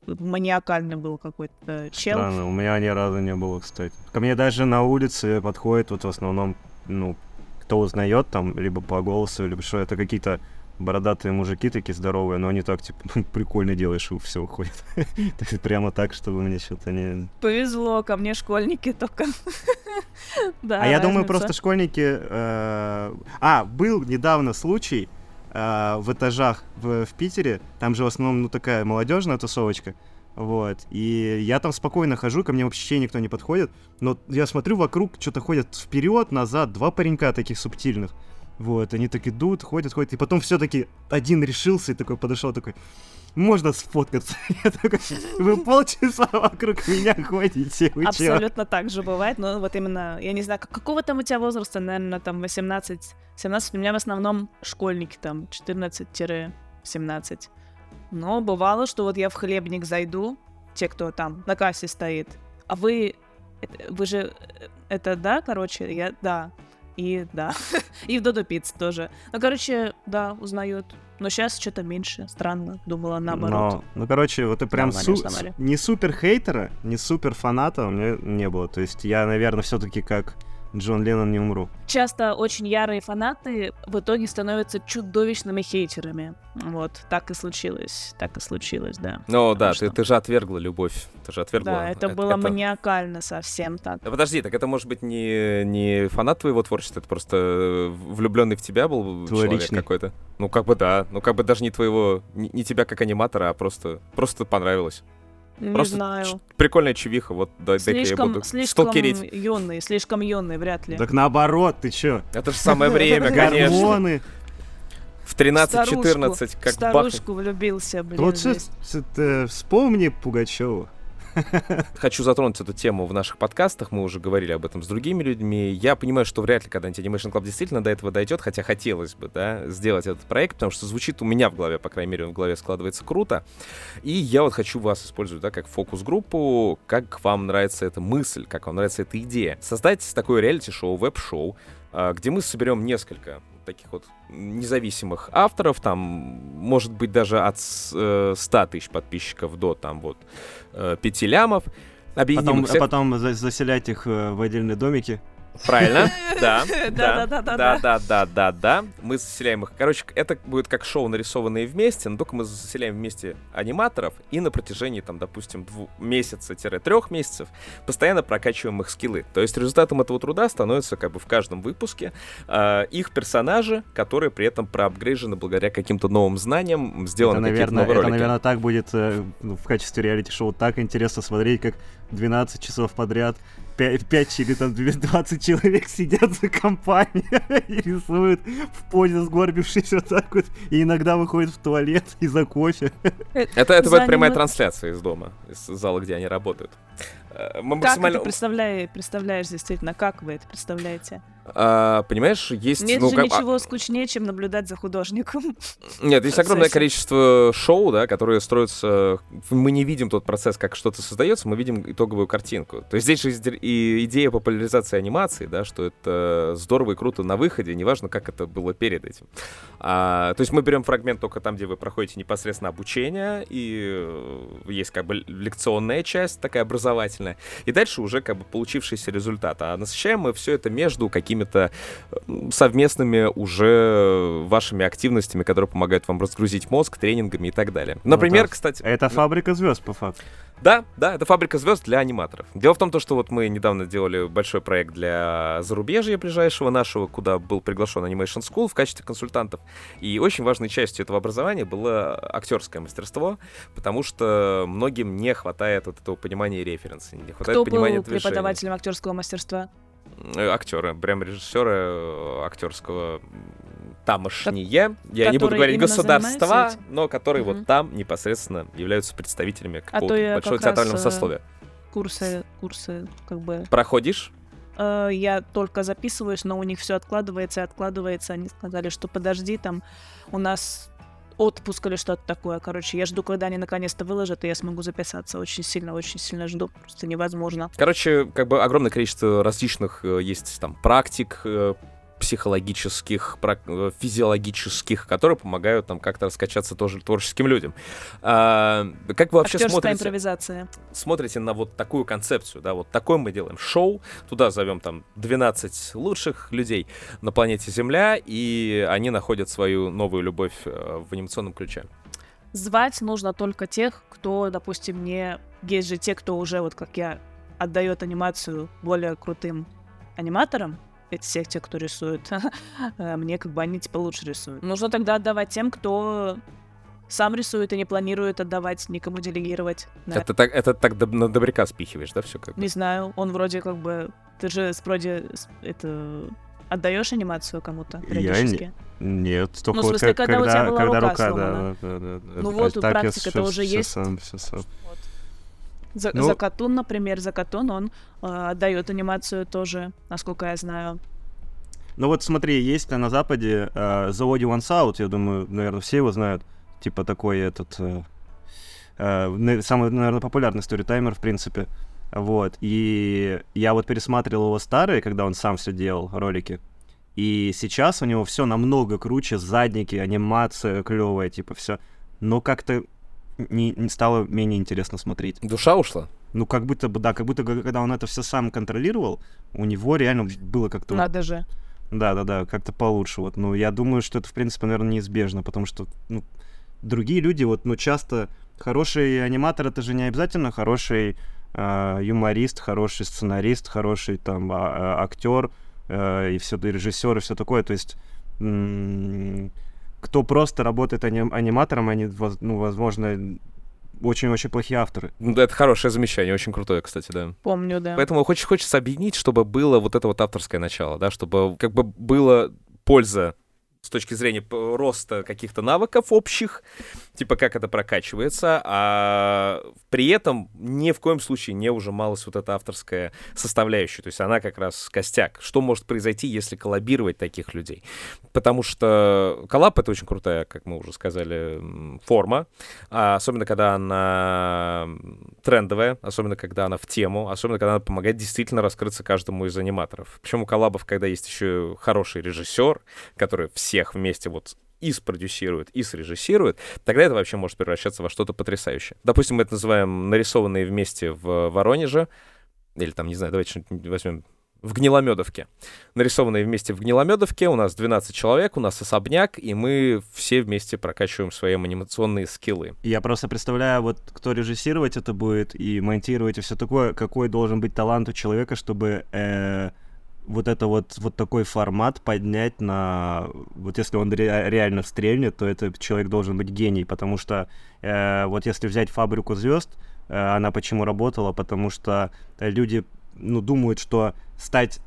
Маниакальный был какой-то чел. Странно, у меня ни разу не было, кстати. Ко мне даже на улице подходит вот в основном, ну, кто узнает там, либо по голосу, либо что, это какие-то бородатые мужики такие здоровые, но они так, типа, прикольно делаешь, и все уходит. Прямо так, чтобы мне что-то не... Повезло, ко мне школьники только. Да, А я думаю, просто школьники... э, А, был недавно случай э, в этажах в, в Питере. Там же в основном, ну, такая молодежная тусовочка. Вот. И я там спокойно хожу, ко мне вообще никто не подходит. Но я смотрю вокруг, что-то ходят вперед, назад, два паренька таких субтильных. Вот, они так идут, ходят, ходят. И потом все-таки один решился и такой подошел, такой, можно сфоткаться? Я такой, вы полчаса вокруг меня ходите, вы чё?» Абсолютно так же бывает, но вот именно, я не знаю, как- какого там у тебя возраста, наверное, там 18, 17, у меня в основном школьники там 14-17. Но бывало, что вот я в хлебник зайду, те, кто там на кассе стоит, а вы, это- вы же, э, это да, короче, я, да, и да, и в Додо Пицца тоже. Ну, короче, да, узнают. Но сейчас что-то меньше, странно, думала наоборот. Но, ну, короче, вот и прям су- не супер хейтера, не супер фаната у меня не было. То есть я, наверное, все-таки как Джон Леннон не умру. Часто очень ярые фанаты в итоге становятся чудовищными хейтерами. Вот, так и случилось, так и случилось, да. Ну да, что- ты, ты же отвергла любовь. Ты же отвергла. Да, это было маниакально совсем так. Подожди, так это может быть не, не фанат твоего творчества, это просто влюбленный в тебя был Твой человек личный. какой-то. Ну как бы да, ну как бы даже не твоего, не, не тебя как аниматора, а просто, просто понравилось. Не Просто знаю. ч- прикольная чувиха, вот дай, дай-ка я Слишком, буду слишком сталкерить. юный, слишком юный, вряд ли. Так наоборот, ты чё? Это же самое время, конечно. Гормоны. В 13-14, как. Старушку влюбился, блин. Вот что, жесть. это, вспомни Пугачева. Хочу затронуть эту тему в наших подкастах, мы уже говорили об этом с другими людьми. Я понимаю, что вряд ли когда-нибудь Animation Club действительно до этого дойдет, хотя хотелось бы, да, сделать этот проект, потому что звучит у меня в голове, по крайней мере, в голове складывается круто. И я вот хочу вас использовать, да, как фокус-группу, как вам нравится эта мысль, как вам нравится эта идея. Создать такое реалити-шоу, веб-шоу, а, где мы соберем несколько таких вот независимых авторов, там, может быть, даже от э, 100 тысяч подписчиков до, там, вот, э, 5 лямов. Потом, всех. а потом за- заселять их э, в отдельные домики. Правильно, да, да, да, Да-да-да-да-да. да, да, да, да. Мы заселяем их. Короче, это будет как шоу, нарисованные вместе, но только мы заселяем вместе аниматоров и на протяжении, там, допустим, месяца-трех месяцев постоянно прокачиваем их скиллы. То есть результатом этого труда становится как бы в каждом выпуске э, их персонажи, которые при этом проапгрейжены благодаря каким-то новым знаниям, сделаны это, какие-то наверное, новые это, ролики. наверное, так будет э, в качестве реалити-шоу. Так интересно смотреть, как 12 часов подряд 5, 5 или там 20 человек сидят за компанией и рисуют в позе сгорбившись вот так вот. И иногда выходят в туалет и за кофе. Это, это будет прямая трансляция из дома, из зала, где они работают. Э, Мы Как максимально... это представляешь, представляешь действительно, как вы это представляете? А, понимаешь, есть... Нет ну, же как- ничего скучнее, чем наблюдать за художником. Нет, есть огромное количество шоу, да, которые строятся... Мы не видим тот процесс, как что-то создается, мы видим итоговую картинку. То есть здесь же и идея популяризации анимации, да, что это здорово и круто на выходе, неважно, как это было перед этим. А, то есть мы берем фрагмент только там, где вы проходите непосредственно обучение, и э, есть как бы лекционная часть, такая образовательная, и дальше уже как бы получившийся результат. А насыщаем мы все это между какими-то м, совместными уже вашими активностями, которые помогают вам разгрузить мозг, тренингами и так далее. Например, это- кстати... Это фабрика звезд, по факту. Да, да, это фабрика звезд для аниматоров. Дело в том, то, что вот мы недавно делали большой проект для зарубежья ближайшего нашего, куда был приглашен Animation School в качестве консультантов. И очень важной частью этого образования было актерское мастерство, потому что многим не хватает вот этого понимания референса, не хватает Кто понимания был движения. преподавателем актерского мастерства? Э, Актера, прям режиссера э, актерского тамошние. Я не буду говорить государства, но которые вот там непосредственно являются представителями какого-то я большого как театрального э, сословия. Курсы, курсы, как бы. Проходишь? Э, я только записываюсь, но у них все откладывается и откладывается. Они сказали, что подожди, там у нас отпуск или что-то такое. Короче, я жду, когда они наконец-то выложат, и я смогу записаться. Очень сильно, очень сильно жду. Просто невозможно. Короче, как бы огромное количество различных э, есть там практик э, психологических, э, физиологических, которые помогают там как-то раскачаться тоже творческим людям. А, как вы вообще Актерская смотрите, импровизация. смотрите на вот такую концепцию, да, вот такое мы делаем шоу, туда зовем там 12 лучших людей на планете Земля, и они находят свою новую любовь э, в анимационном ключе. Звать нужно только тех, кто, допустим, не... Есть же те, кто уже, вот как я, отдает анимацию более крутым аниматорам, это всех тех, кто рисует, э, мне как бы они типа лучше рисуют. Нужно тогда отдавать тем, кто сам рисует и не планирует отдавать, никому делегировать. Да. Это так, это так доб- на добряка спихиваешь, да, все как бы? Не знаю, он вроде как бы... Ты же вроде это... Отдаешь анимацию кому-то Я периодически? Нет, только Ну, в вот смысле, как- когда у тебя была когда рука рука, да, сломана. да, да, да. Ну А вот, так я практика-то уже всё есть. сам, всё сам. За, Ну- Закатун, например, Закатун, он э, отдает анимацию тоже, насколько я знаю. Ну вот смотри, есть на Западе э, The Audio One Out, я думаю, наверное, все его знают. Типа такой этот... э, э, самый, наверное, популярный сторитаймер, в принципе. Вот. И я вот пересматривал его старые, когда он сам все делал, ролики. И сейчас у него все намного круче, задники, анимация клевая, типа все. Но как-то не, не стало менее интересно смотреть. Душа ушла? ну, как будто бы, да, как будто бы, когда он это все сам контролировал, у него реально было как-то... Надо же. Да, да, да, как-то получше. Вот. Ну, я думаю, что это, в принципе, наверное, неизбежно, потому что ну, другие люди, вот, ну, часто хороший аниматор это же не обязательно хороший э, юморист, хороший сценарист, хороший там а, а, актер э, и все, и режиссер, и все такое. То есть м- кто просто работает аним- аниматором, они, ну, возможно, очень-очень плохие авторы. Ну, да, это хорошее замечание, очень крутое, кстати, да. Помню, да. Поэтому хочется, хочется объединить, чтобы было вот это вот авторское начало, да, чтобы как бы было польза с точки зрения роста каких-то навыков общих, типа как это прокачивается, а при этом ни в коем случае не ужималась вот эта авторская составляющая, то есть она как раз костяк. Что может произойти, если коллабировать таких людей? Потому что коллаб — это очень крутая, как мы уже сказали, форма, а особенно когда она трендовая, особенно когда она в тему, особенно когда она помогает действительно раскрыться каждому из аниматоров. Причем у коллабов, когда есть еще хороший режиссер, который всех вместе вот и спродюсирует, и срежиссирует, тогда это вообще может превращаться во что-то потрясающее. Допустим, мы это называем нарисованные вместе в Воронеже, или там, не знаю, давайте что-нибудь возьмем в Гниломедовке. Нарисованные вместе в Гниломедовке, у нас 12 человек, у нас особняк, и мы все вместе прокачиваем свои анимационные скиллы. Я просто представляю, вот кто режиссировать это будет и монтировать и все такое, какой должен быть талант у человека, чтобы э, вот это вот, вот такой формат поднять на... Вот если он ре, реально стрельнет, то этот человек должен быть гений, потому что э, вот если взять «Фабрику звезд», э, она почему работала? Потому что люди, ну, думают, что стать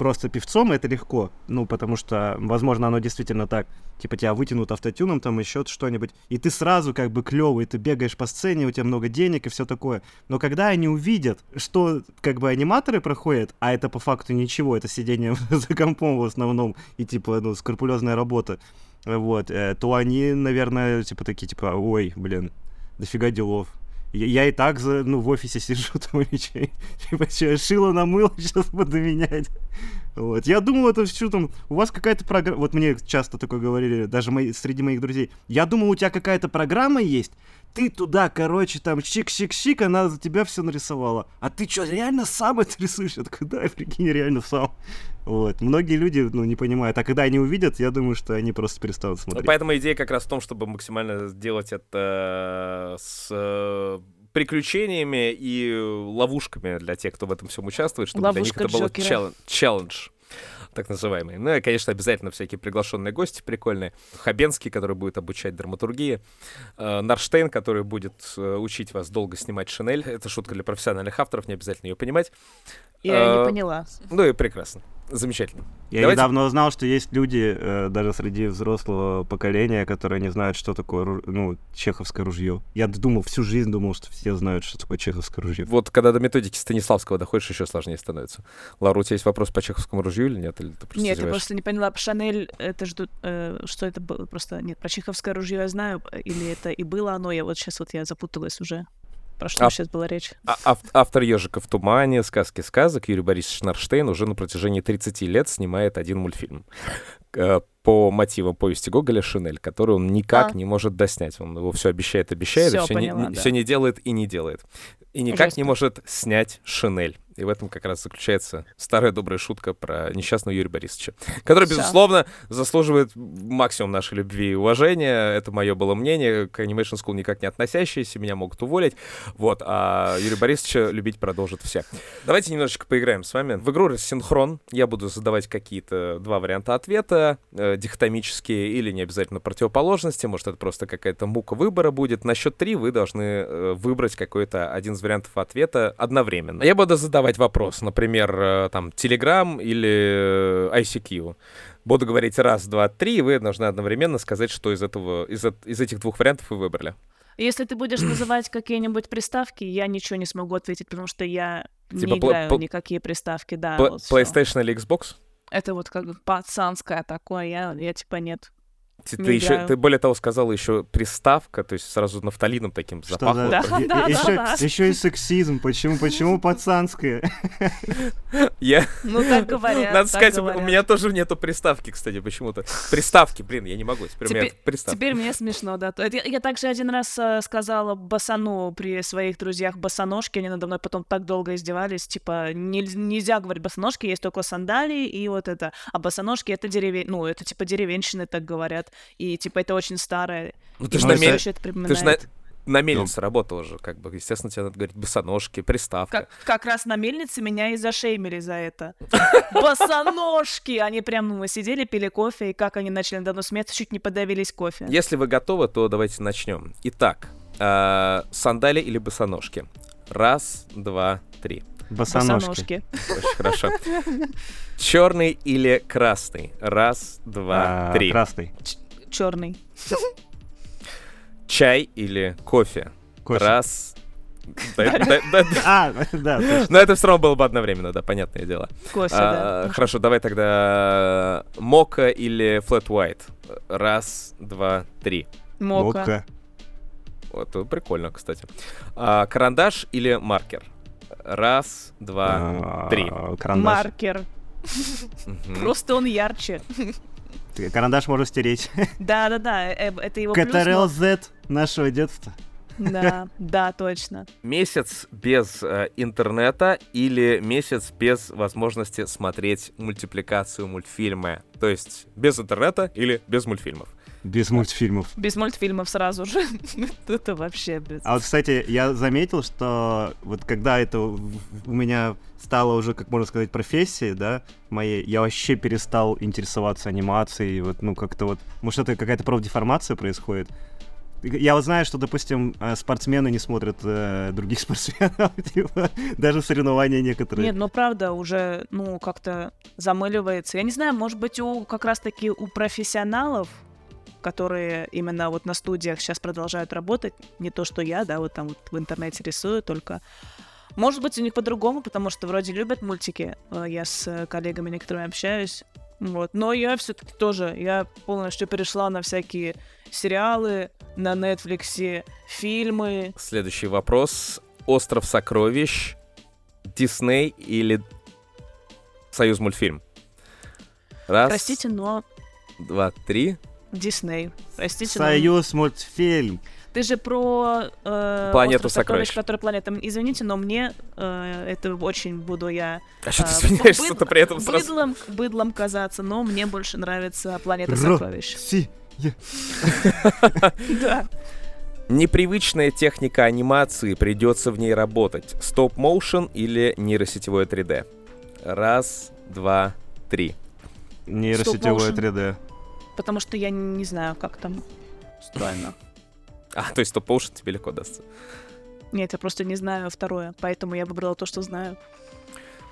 просто певцом это легко, ну, потому что, возможно, оно действительно так, типа тебя вытянут автотюном, там еще что-нибудь, и ты сразу как бы клевый, ты бегаешь по сцене, у тебя много денег и все такое. Но когда они увидят, что как бы аниматоры проходят, а это по факту ничего, это сидение за компом в основном и типа, ну, скрупулезная работа, вот, э, то они, наверное, типа такие, типа, ой, блин, дофига делов. Я, и так за, ну, в офисе сижу там и типа, что, шило намыл, сейчас буду менять. Вот. Я думал, это что там, у вас какая-то программа, вот мне часто такое говорили, даже мои, среди моих друзей, я думал, у тебя какая-то программа есть, ты туда, короче, там, чик-чик-чик, она за тебя все нарисовала. А ты что, реально сам это рисуешь? Я такой, да, прикинь, реально сам. Вот. Многие люди, ну, не понимают. А когда они увидят, я думаю, что они просто перестанут смотреть. Поэтому идея как раз в том, чтобы максимально сделать это с э, приключениями и ловушками для тех, кто в этом всем участвует, чтобы Ловушка для них это было челлендж так называемый. Ну и, конечно, обязательно всякие приглашенные гости прикольные. Хабенский, который будет обучать драматургии. Э, Нарштейн, который будет э, учить вас долго снимать шинель. Это шутка для профессиональных авторов, не обязательно ее понимать. Я не э, поняла. Ну и прекрасно. Замечательно. Я Давайте... недавно узнал, что есть люди, э, даже среди взрослого поколения, которые не знают, что такое ну, чеховское ружье. Я думал, всю жизнь думал, что все знают, что такое чеховское ружье. Вот когда до методики Станиславского доходишь, еще сложнее становится. Лара, у тебя есть вопрос по чеховскому ружью или нет? Или ты просто нет, я просто не поняла. Шанель, это ждут, э, что это было? Просто нет, про чеховское ружье я знаю, или это и было оно, я вот сейчас вот я запуталась уже. Про что а, сейчас была речь? А, ав, автор «Ежика в тумане», «Сказки сказок» Юрий Борисович Нарштейн уже на протяжении 30 лет снимает один мультфильм э, по мотивам повести Гоголя «Шинель», который он никак а. не может доснять. Он его все обещает, обещает, все, все, поняла, не, да. все не делает и не делает. И никак Жестко. не может снять «Шинель». И в этом как раз заключается старая добрая шутка про несчастного Юрия Борисовича, который, безусловно, заслуживает максимум нашей любви и уважения. Это мое было мнение, к Animation School никак не относящееся, меня могут уволить. Вот, а Юрия Борисовича любить продолжат все. Давайте немножечко поиграем с вами. В игру синхрон. Я буду задавать какие-то два варианта ответа, э, дихотомические или не обязательно противоположности. Может, это просто какая-то мука выбора будет. На счет три вы должны э, выбрать какой-то один из вариантов ответа одновременно. Я буду задавать задавать вопрос, например, э, там, Telegram или э, ICQ. Буду говорить раз, два, три, и вы должны одновременно сказать, что из, этого, из, из этих двух вариантов вы выбрали. Если ты будешь называть какие-нибудь приставки, я ничего не смогу ответить, потому что я типа не играю никакие приставки, да. вот PlayStation всё. или Xbox? Это вот как бы пацанское такое, я, я типа нет. Ты, ты еще, играю. ты более того сказала еще приставка, то есть сразу нафталином таким Что запахло. за... Да, е- да, еще, да, еще и сексизм. Почему, почему пацанское? Я, Ну, так говорят. надо так сказать, у говорят. меня тоже нету приставки, кстати, почему-то. Приставки, блин, я не могу. Теперь, у меня Теперь- приставка. Теперь мне смешно, да. Я, я также один раз э, сказала басану при своих друзьях босоножки, они надо мной потом так долго издевались, типа, нель- нельзя говорить босоножки, есть только сандалии и вот это. А босоножки это деревень, ну, это типа деревенщины так говорят, и типа это очень старое. Ну ты же Ну, на, мне это- ме- всё ещё это ты ж на, на мельнице работала же, как бы. Естественно, тебе надо говорить босоножки, приставка. Как, как раз на мельнице меня и зашеймили за это. Босоножки! Они прям, ну, мы сидели, пили кофе, и как они начали надо мной смеяться, чуть не подавились кофе. Если вы готовы, то давайте начнем. Итак, э, сандали или босоножки? Раз, два, три. Босоножки. Босоножки. Очень хорошо. Черный или красный? Раз, два, А, три. Красный. Черный. Чай или кофе? Кофе. Раз. А, да. Но это все равно было бы одновременно, да, понятное дело. Кофе, А, да. Хорошо, давай тогда мока или flat white. Раз, два, три. Мока. Вот это прикольно, кстати. А, карандаш или маркер? Раз, два, А, три. Карандаш. Маркер. Просто он ярче. Карандаш можно стереть. Да-да-да, э, это его. КТРЛ Z нашего детства. Да, да, точно. Месяц без э, интернета или месяц без возможности смотреть мультипликацию мультфильма? То есть без интернета или без мультфильмов? Без мультфильмов. Без мультфильмов сразу же. Это вообще без... А вот, кстати, я заметил, что вот когда это у меня стало уже, как можно сказать, профессией, да, моей, я вообще перестал интересоваться анимацией, вот, ну, как-то вот, может, это какая-то профдеформация происходит. Я вот знаю, что, допустим, э, спортсмены не смотрят э, других спортсменов, типа, даже соревнования некоторые. Нет, ну правда, уже, ну, как-то замыливается. Я не знаю, может быть, у как раз-таки у профессионалов, которые именно вот на студиях сейчас продолжают работать, не то, что я, да, вот там вот в интернете рисую, только может быть, у них по-другому, потому что вроде любят мультики. Э, Я с э, коллегами некоторыми общаюсь. Вот. Но я все-таки тоже, я полностью перешла на всякие сериалы, на Netflix, фильмы. Следующий вопрос. Остров сокровищ, Дисней или Союз мультфильм? Раз, Простите, но два, три. Дисней. Простите, но Союз мультфильм. Ты же про э, Планету остров сокровищ, который планета. Извините, но мне э, это очень буду я А что ты извиняешься-то быд- при этом сразу? быдлом, быдлом казаться, но мне больше нравится планета Ро- сокровищ. Си. Да. Непривычная техника анимации, придется в ней работать. Стоп-моушен или нейросетевое 3D? Раз, два, три. Нейросетевое Стоп-моушен. 3D. Потому что я не знаю, как там устроено. А, то есть стоп-моушен тебе легко дастся. Нет, я просто не знаю второе, поэтому я выбрала то, что знаю.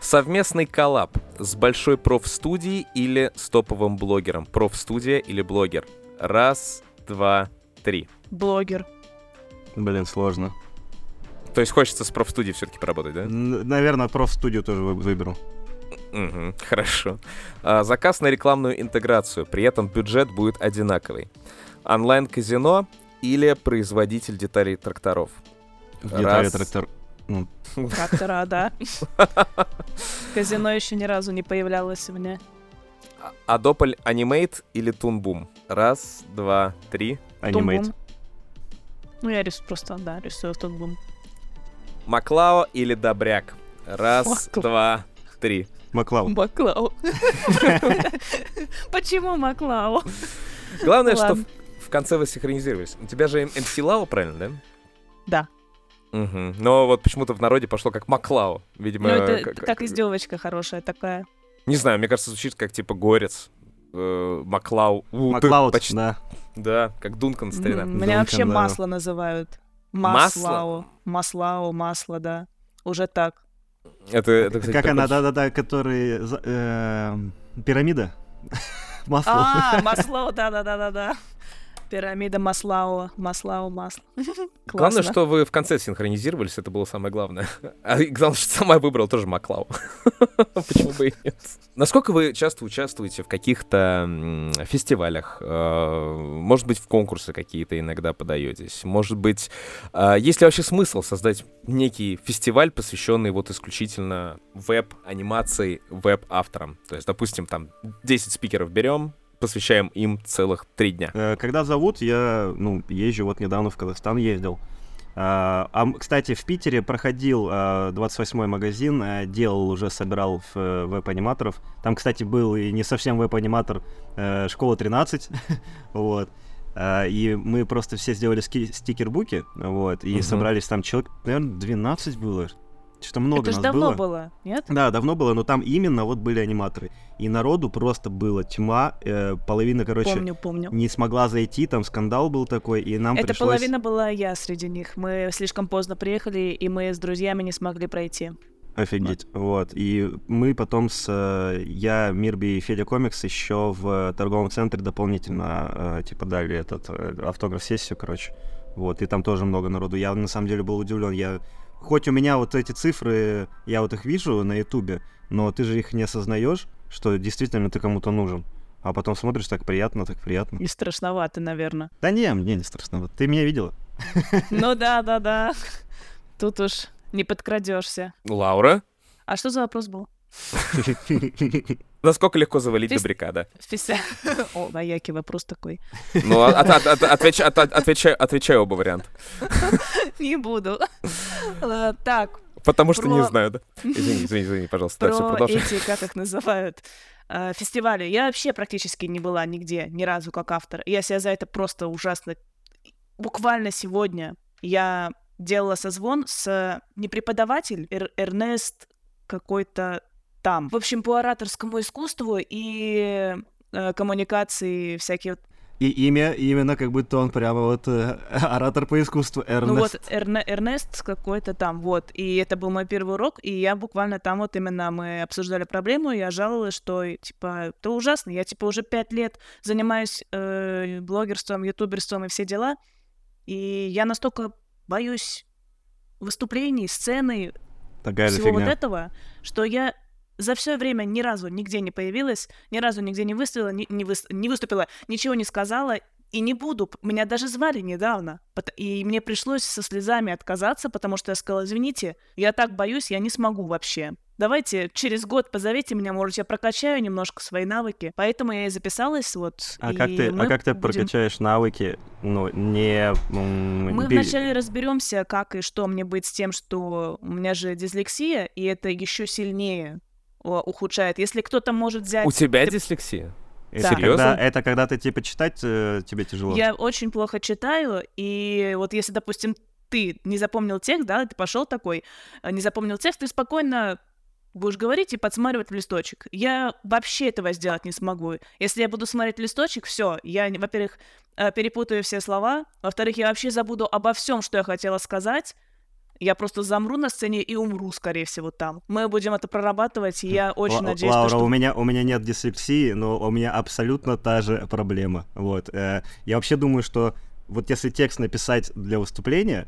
Совместный коллаб с большой профстудией или с топовым блогером? Профстудия или блогер? Раз, два, три. Блогер. Блин, сложно. То есть хочется с профстудией все-таки поработать, да? Н- Наверное, профстудию тоже вы- выберу. Мгм, хорошо. А, заказ на рекламную интеграцию, при этом бюджет будет одинаковый. Онлайн-казино или производитель деталей тракторов? Детали Раз. трактор. Ну, Трактора, да. Казино еще ни разу не появлялось у меня. А- Adobe Animate или Boom? Раз, два, три. анимейт. Ну, я рисую просто, да, рисую в Тумбум. Маклао или Добряк? Раз, два, три. Маклауд. Маклау. Почему Маклау? Главное, что в, конце вы синхронизировались. У тебя же MC Лао, правильно, да? Да. Мгм. Но вот почему-то в народе пошло как Маклао. Видимо, Ну, это как- как издевочка хорошая такая. Не знаю, мне кажется, звучит как типа горец. э, Маклау. У, Маклауд, почти- да. Да, как Дункан старина. Дункан, Меня вообще да. масло называют. Масло? Маслау. Маслау, масло, да. Уже так. Это, это, кстати, Как она, да-да-да, который... эм, Пирамида? Масло. А, масло, да-да-да-да-да. Пирамида Маслау, Маслау, масло. Главное, что вы в конце синхронизировались, это было самое главное. А главное, что сама выбрал тоже Маклау. Почему бы и нет? Насколько вы часто участвуете в каких-то фестивалях? Э, Может быть, в конкурсы какие-то иногда подаетесь? Может быть, э, есть ли вообще смысл создать некий фестиваль, посвященный вот исключительно веб-анимации, веб-авторам? То есть, допустим, там 10 спикеров берем, посвящаем им целых три дня. Э, Когда зовут, я, ну, езжу, вот недавно в Казахстан ездил. А, а, кстати, в Питере проходил а, 28-й магазин, а, делал уже, собирал э, веб-аниматоров. Там, кстати, был и не совсем веб-аниматор э, Школа 13, вот. А, и мы просто все сделали стикербуки, вот, и Мгм. собрались там человек, наверное, 12 было. Что-то много Это же нас давно было. было, нет? Да, давно было, но там именно вот были аниматоры. И народу просто было тьма, э, половина, короче, Помню, помню. не смогла зайти, там скандал был такой, и нам Эта пришлось... половина была я среди них. Мы слишком поздно приехали, и мы с друзьями не смогли пройти. Офигеть, вот. И мы потом с... э, Я, Мирби и Федя Комикс еще в торговом центре дополнительно, э, типа, дали этот э, автограф-сессию, короче. Вот, и там тоже много народу. Я, на самом деле, был удивлен. Я... Хоть у меня вот эти цифры, я вот их вижу на Ютубе, но ты же их не осознаешь, что действительно ты кому-то нужен. А потом смотришь, так приятно, так приятно. И страшновато, наверное. Да не, мне не страшно. Вот Ты меня видела? Ну да, да, да. Тут уж не подкрадешься. Лаура, А что за вопрос был? насколько легко завалить Фест- добряка, да? Фисе. О, вояки, вопрос такой. Ну, а- от- от- от- отвеч- от- от- отвечай отвечай оба варианта. Не буду. Э, Так, Потому что не знаю, да. Извини, извини, извини, пожалуйста. Про эти, как их называют, э, фестивали. Я вообще практически не была нигде, ни разу как автор. Я себя за это просто ужасно... Буквально сегодня я делала созвон с не преподаватель, Эр- Эрнест какой-то там. В общем, по ораторскому искусству и э, коммуникации всякие вот И имя именно как будто он прямо вот э, оратор по искусству Эрнест. Ну вот Эрне- Эрнест какой-то там, вот. И это был мой первый урок, и я буквально там вот именно мы обсуждали проблему, и я жаловалась, что, типа, это ужасно, я, типа, уже пять лет занимаюсь э, блогерством, ютуберством и все дела, и я настолько боюсь выступлений, сцены, Такая всего вот фигня. этого, что я за все время ни разу нигде не появилась, ни разу нигде не выступила, не, не выс- не выступила, ничего не сказала и не буду. Меня даже звали недавно. И мне пришлось со слезами отказаться, потому что я сказала, извините, я так боюсь, я не смогу вообще. Давайте через год позовите меня, может, я прокачаю немножко свои навыки. Поэтому я и записалась, вот. А как ты, а как ты будем- прокачаешь навыки? Ну, не... Мы бе- вначале разберемся, как и что мне быть с тем, что у меня же дислексия, и это еще сильнее ухудшает. Если кто-то может взять... У тебя ты- дислексия? Это, Да. когда, Серьезно? это когда ты, типа, читать э, тебе тяжело? Я очень плохо читаю, и вот если, допустим, ты не запомнил текст, да, ты пошел такой, э, не запомнил текст, ты спокойно будешь говорить и подсматривать в листочек. Я вообще этого сделать не смогу. Если я буду смотреть листочек, все, я, во-первых, э, перепутаю все слова, во-вторых, я вообще забуду обо всем, что я хотела сказать, я просто замру на сцене и умру, скорее всего, там. Мы будем это прорабатывать, и я очень Ла- надеюсь, Лаура, то, что... у меня, у меня нет дислексии, но у меня абсолютно та же проблема. Вот. э, я вообще думаю, что вот если текст написать для выступления,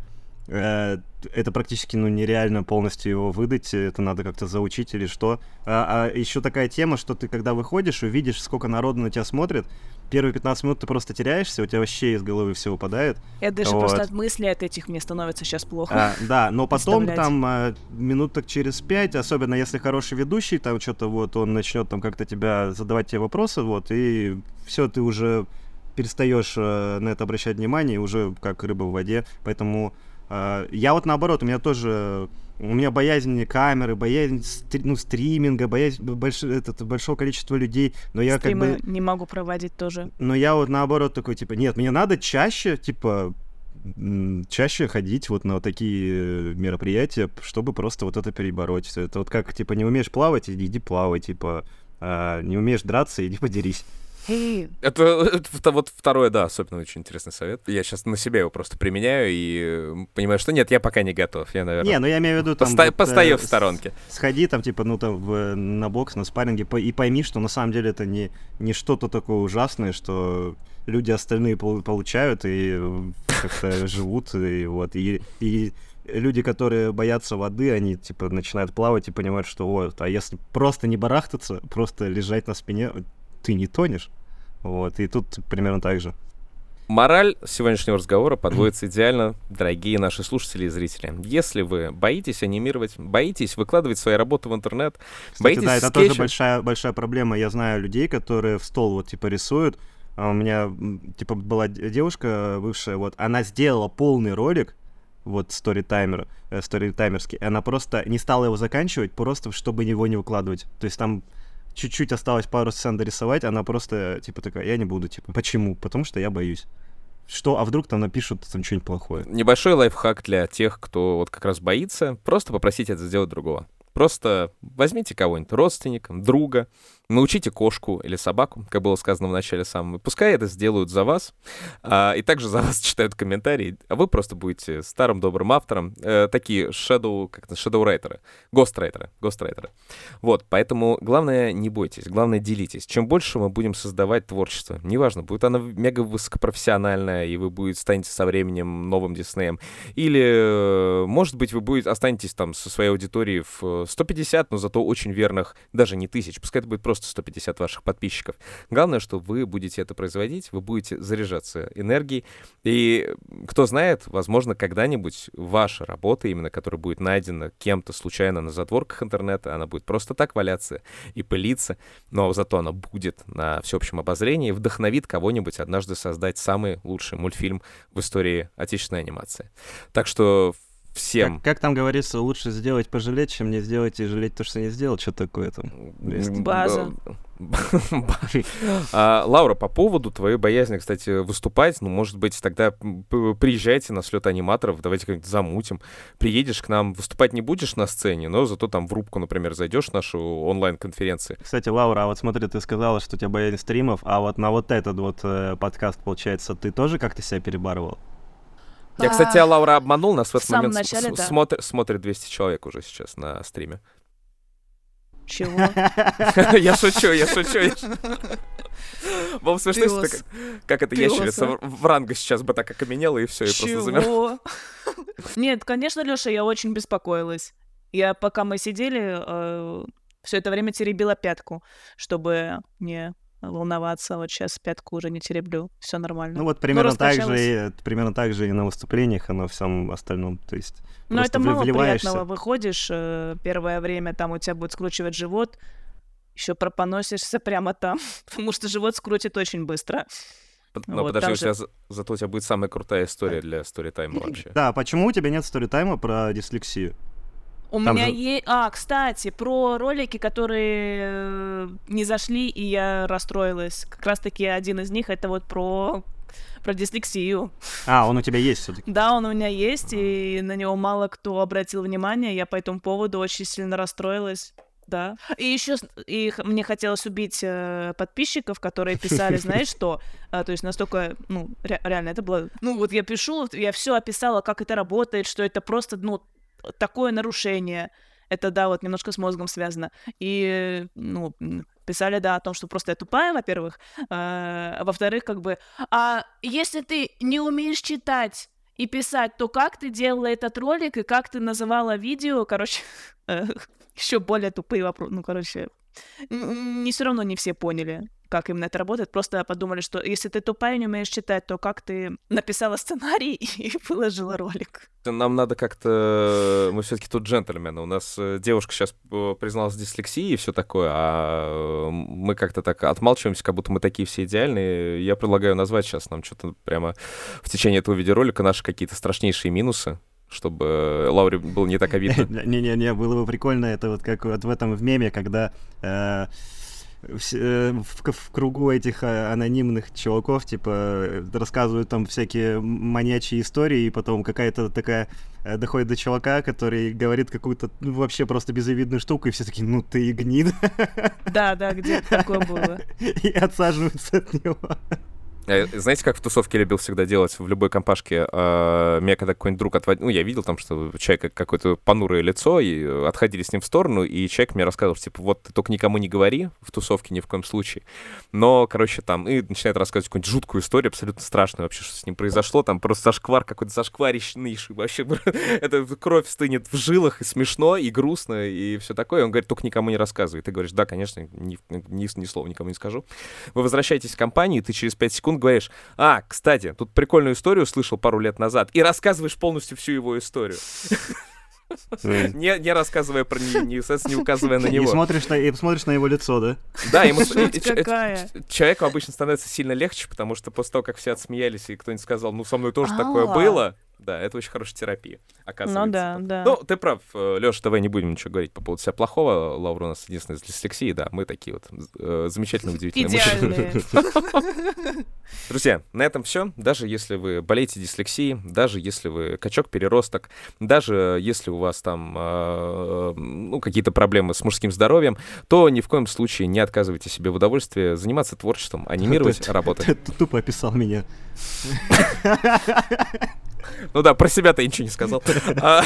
э, это практически ну, нереально полностью его выдать, это надо как-то заучить или что. А, еще такая тема, что ты когда выходишь, увидишь, сколько народу на тебя смотрит, первые 15 минут ты просто теряешься, у тебя вообще из головы все выпадает. Я даже вот. просто от мысли от этих мне становится сейчас плохо. А, да, но потом там а, минуток через пять, особенно если хороший ведущий, там что-то вот он начнет там как-то тебя задавать тебе вопросы, вот, и все, ты уже перестаешь э, на это обращать внимание, уже как рыба в воде. Поэтому я вот наоборот, у меня тоже у меня боязнь камеры, боязнь стри- ну, стриминга, боязнь больш- этот, большого количества людей, но я как Стримы бы не могу проводить тоже. но я вот наоборот такой, типа, нет, мне надо чаще, типа, чаще ходить вот на вот такие э, мероприятия, чтобы просто вот это перебороть. Это вот как, типа, не умеешь плавать, иди, иди плавай, типа, а, не умеешь драться, иди подерись. Это, это вот второе, да, особенно очень интересный совет. Я сейчас на себя его просто применяю и э, понимаю, что нет, я пока не готов. Я, наверное, Не, ну я имею в виду там... поста- вот, постою э, в сторонке. Сходи там, типа, ну там в- на бокс, на спарринге, по- и пойми, что на самом деле это не, не что-то такое ужасное, что люди остальные пол- получают и э, как-то живут, и вот, и, и люди, которые боятся воды, они, типа, начинают плавать и понимают, что вот, а если просто не барахтаться, просто лежать на спине, ты не тонешь. Вот, и тут примерно так же. Мораль сегодняшнего разговора подводится идеально, дорогие наши слушатели и зрители. Если вы боитесь анимировать, боитесь выкладывать свои работы в интернет, Кстати, боитесь да, это тоже скетча- большая, большая проблема. Я знаю людей, которые в стол вот типа рисуют. А у меня типа была девушка бывшая, вот она сделала полный ролик, вот сторитаймер, э, сторитаймерский, она просто не стала его заканчивать, просто чтобы его не выкладывать. То есть там чуть-чуть осталось пару сцен дорисовать, она просто типа такая, я не буду, типа, почему? Потому что я боюсь. Что, а вдруг там напишут там что-нибудь плохое? Небольшой лайфхак для тех, кто вот как раз боится. Просто попросите это сделать другого. Просто возьмите кого-нибудь, родственника, друга, научите кошку или собаку, как было сказано в начале самого. Пускай это сделают за вас, а, и также за вас читают комментарии, а вы просто будете старым добрым автором, э, такие shadow, как это, shadow-райтеры, гострайтеры, гострайтеры. Вот, поэтому главное не бойтесь, главное делитесь. Чем больше мы будем создавать творчество, неважно, будет оно мега высокопрофессиональное, и вы будете станете со временем новым Диснеем, или, э, может быть, вы будете, останетесь там со своей аудиторией в э, 150, но зато очень верных, даже не тысяч, пускай это будет просто 150 ваших подписчиков. Главное, что вы будете это производить, вы будете заряжаться энергией, и кто знает, возможно, когда-нибудь ваша работа, именно которая будет найдена кем-то случайно на затворках интернета, она будет просто так валяться и пылиться, но зато она будет на всеобщем обозрении вдохновит кого-нибудь однажды создать самый лучший мультфильм в истории отечественной анимации. Так что всем... Как, как там говорится, лучше сделать пожалеть, чем не сделать и жалеть то, что не сделал. Что такое там? База. А, Лаура, по поводу твоей боязни, кстати, выступать, ну, может быть, тогда приезжайте на слет аниматоров, давайте как-нибудь замутим. Приедешь к нам, выступать не будешь на сцене, но зато там в рубку, например, зайдешь в нашу онлайн-конференции. Кстати, Лаура, а вот смотри, ты сказала, что у тебя боязнь стримов, а вот на вот этот вот э, подкаст, получается, ты тоже как-то себя перебарывал? Я, кстати, А, Лаура обманул, нас в этот самом момент начале, да. смотр- смотрит 200 человек уже сейчас на стриме. Чего? Я шучу, я шучу. бы смешно, так- как эта Пёс, ящерица а. в в ранго сейчас бы так окаменела и все, и просто замерла. Нет, конечно, Лёша, я очень беспокоилась. Я, пока мы сидели, все это время теребила пятку, чтобы не волноваться. Вот сейчас пятку уже не тереблю. Все нормально. Ну вот примерно так же, и, примерно так же и на выступлениях, и на всем остальном. То есть Но просто это мало вливаешься. приятного. Выходишь э, первое время, там у тебя будет скручивать живот, еще пропоносишься прямо там, потому что живот скрутит очень быстро. Но Вот, подожди, у тебя же- за- зато у тебя будет самая крутая история для сторитайма вообще. Да, почему у тебя нет сторитайма про дислексию? У Там меня же- есть... А, кстати, про ролики, которые э, не зашли, и я расстроилась. Как раз-таки один из них — это вот про про дислексию. А, он у тебя есть все-таки. Да, он у меня есть, и на него мало кто обратил внимание. Я по этому поводу очень сильно расстроилась. Да. И еще и мне хотелось убить э, подписчиков, которые писали, знаешь что? А, то есть настолько, ну, ре- реально, это было... Ну, вот я пишу, я все описала, как это работает, что это просто, ну, такое нарушение. Это, да, вот немножко с мозгом связано. И, ну, писали, да, о том, что просто я тупая, во-первых. А, а во-вторых, как бы, а если ты не умеешь читать и писать, то как ты делала этот ролик и как ты называла видео? Короче, еще более тупые вопросы. Ну, короче, не все равно не все поняли, как именно это работает. Просто подумали, что если ты тупая и не умеешь читать, то как ты написала сценарий и выложила ролик? Нам надо как-то... Мы все-таки тут джентльмены. У нас э, девушка сейчас призналась в дислексии и все такое, а э, мы как-то так отмалчиваемся, как будто мы такие все идеальные. Я предлагаю назвать сейчас нам что-то прямо в течение этого видеоролика наши какие-то страшнейшие минусы, чтобы Лауре было не так обидно. Не-не-не, было бы прикольно, это вот как вот в этом в меме, когда э, в, э, в, в кругу этих а, анонимных чуваков, типа, рассказывают там всякие маньячьи истории, и потом какая-то такая э, доходит до чувака, который говорит какую-то ну, вообще просто безобидную штуку, и все такие, ну ты и гнид. Да, да, где такое было. И отсаживаются от него. Э, знаете, как в тусовке любил всегда делать в любой компашке? Э, меня когда какой-нибудь друг отводил, ну, я видел там, что человек какое-то понурое лицо, и отходили с ним в сторону, и человек мне рассказывал, типа, вот ты только никому не говори в тусовке ни в коем случае. Но, короче, там, и начинает рассказывать какую-нибудь жуткую историю, абсолютно страшную вообще, что с ним произошло, там просто зашквар какой-то зашкварищный, вообще, это кровь стынет в жилах, и смешно, и грустно, и все такое. Он говорит, только никому не рассказывай. Ты говоришь, да, конечно, ни, ни, ни слова никому не скажу. Вы возвращаетесь в компанию, ты через 5 секунд говоришь, а, кстати, тут прикольную историю слышал пару лет назад, и рассказываешь полностью всю его историю. Не, не рассказывая про не, не, не указывая на него. И смотришь на, и смотришь на его лицо, да? Да, ему человеку обычно становится сильно легче, потому что после того, как все отсмеялись, и кто-нибудь сказал, ну, со мной тоже такое а. было, да, это очень хорошая терапия, оказывается. Ну да, да. Ну, ты прав, э, Леша, давай не будем ничего говорить по поводу себя плохого. Лаура у нас единственная с дислексией, да, мы такие вот э, замечательно удивительные мужчины. Друзья, на этом все. Даже если вы болеете дислексией, даже если вы качок-переросток, даже если у вас там э, ну, какие-то проблемы с мужским здоровьем, то ни в коем случае не отказывайте себе в удовольствии заниматься творчеством, анимировать, работать. Ты тупо описал меня. Ну да, про себя-то я ничего не сказал. А,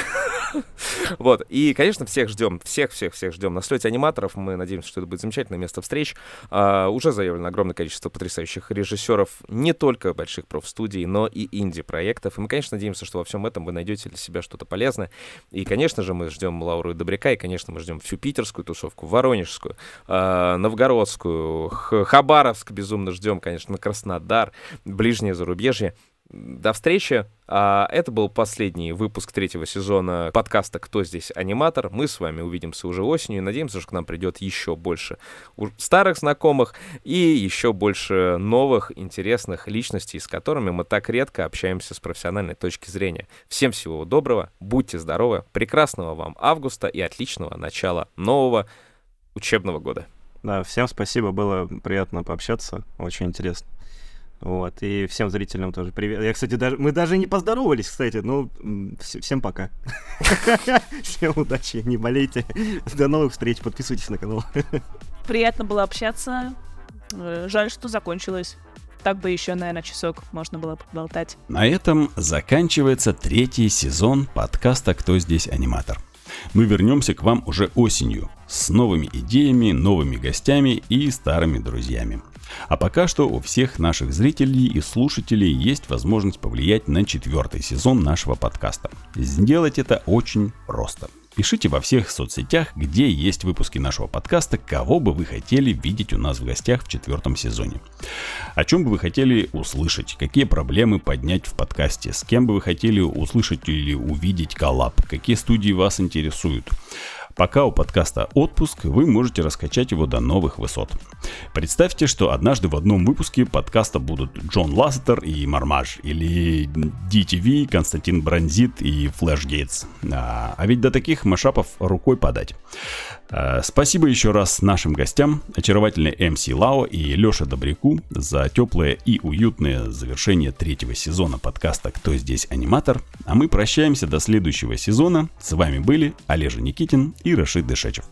вот. И, конечно, всех ждем. Всех-всех-всех ждем на слете аниматоров. Мы надеемся, что это будет замечательное место встреч. А, уже заявлено огромное количество потрясающих режиссеров не только больших профстудий, но и инди-проектов. И мы, конечно, надеемся, что во всем этом вы найдете для себя что-то полезное. И, конечно же, мы ждем Лауру и Добряка, и, конечно, мы ждем всю питерскую тусовку, воронежскую, а, новгородскую, Хабаровск безумно ждем, конечно, Краснодар, ближнее зарубежье. До встречи. А, это был последний выпуск третьего сезона подкаста «Кто здесь аниматор?». Мы с вами увидимся уже осенью надеемся, что к нам придет еще больше старых знакомых и еще больше новых интересных личностей, с которыми мы так редко общаемся с профессиональной точки зрения. Всем всего доброго, будьте здоровы, прекрасного вам августа и отличного начала нового учебного года. Да, всем спасибо, было приятно пообщаться, очень интересно. Вот, и всем зрителям тоже привет. Я, кстати, даже мы даже не поздоровались, кстати. Ну, всем пока. Всем удачи, не болейте. До новых встреч, подписывайтесь на канал. Приятно было общаться. Э, жаль, что закончилось. Так бы еще, наверное, часок можно было поболтать. На этом заканчивается третий сезон подкаста «Кто здесь аниматор?». Мы вернемся к вам уже осенью с новыми идеями, новыми гостями и старыми друзьями. А пока что у всех наших зрителей и слушателей есть возможность повлиять на четвертый сезон нашего подкаста. Сделать это очень просто. Пишите во всех соцсетях, где есть выпуски нашего подкаста, кого бы вы хотели видеть у нас в гостях в четвертом сезоне. О чем бы вы хотели услышать, какие проблемы поднять в подкасте, с кем бы вы хотели услышать или увидеть коллаб, какие студии вас интересуют. Пока у подкаста отпуск, вы можете раскачать его до новых высот. Представьте, что однажды в одном выпуске подкаста будут Джон Лассетер и Мармаж, или DTV, Константин Бронзит и Флэш Гейтс. А, а ведь до таких машапов рукой подать. А, спасибо еще раз нашим гостям, очаровательной МС Лао и Леше Добряку за теплое и уютное завершение третьего сезона подкаста «Кто здесь аниматор?». А мы прощаемся до следующего сезона. С вами были Олежа Никитин и Рашид Дышечев.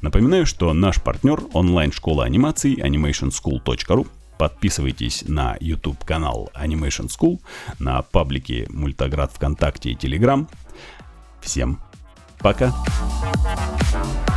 Напоминаю, что наш партнер онлайн-школа анимации animationschool.ru Подписывайтесь на YouTube канал Animation School, на паблики Мультоград ВКонтакте и Телеграм. Всем пока! Thank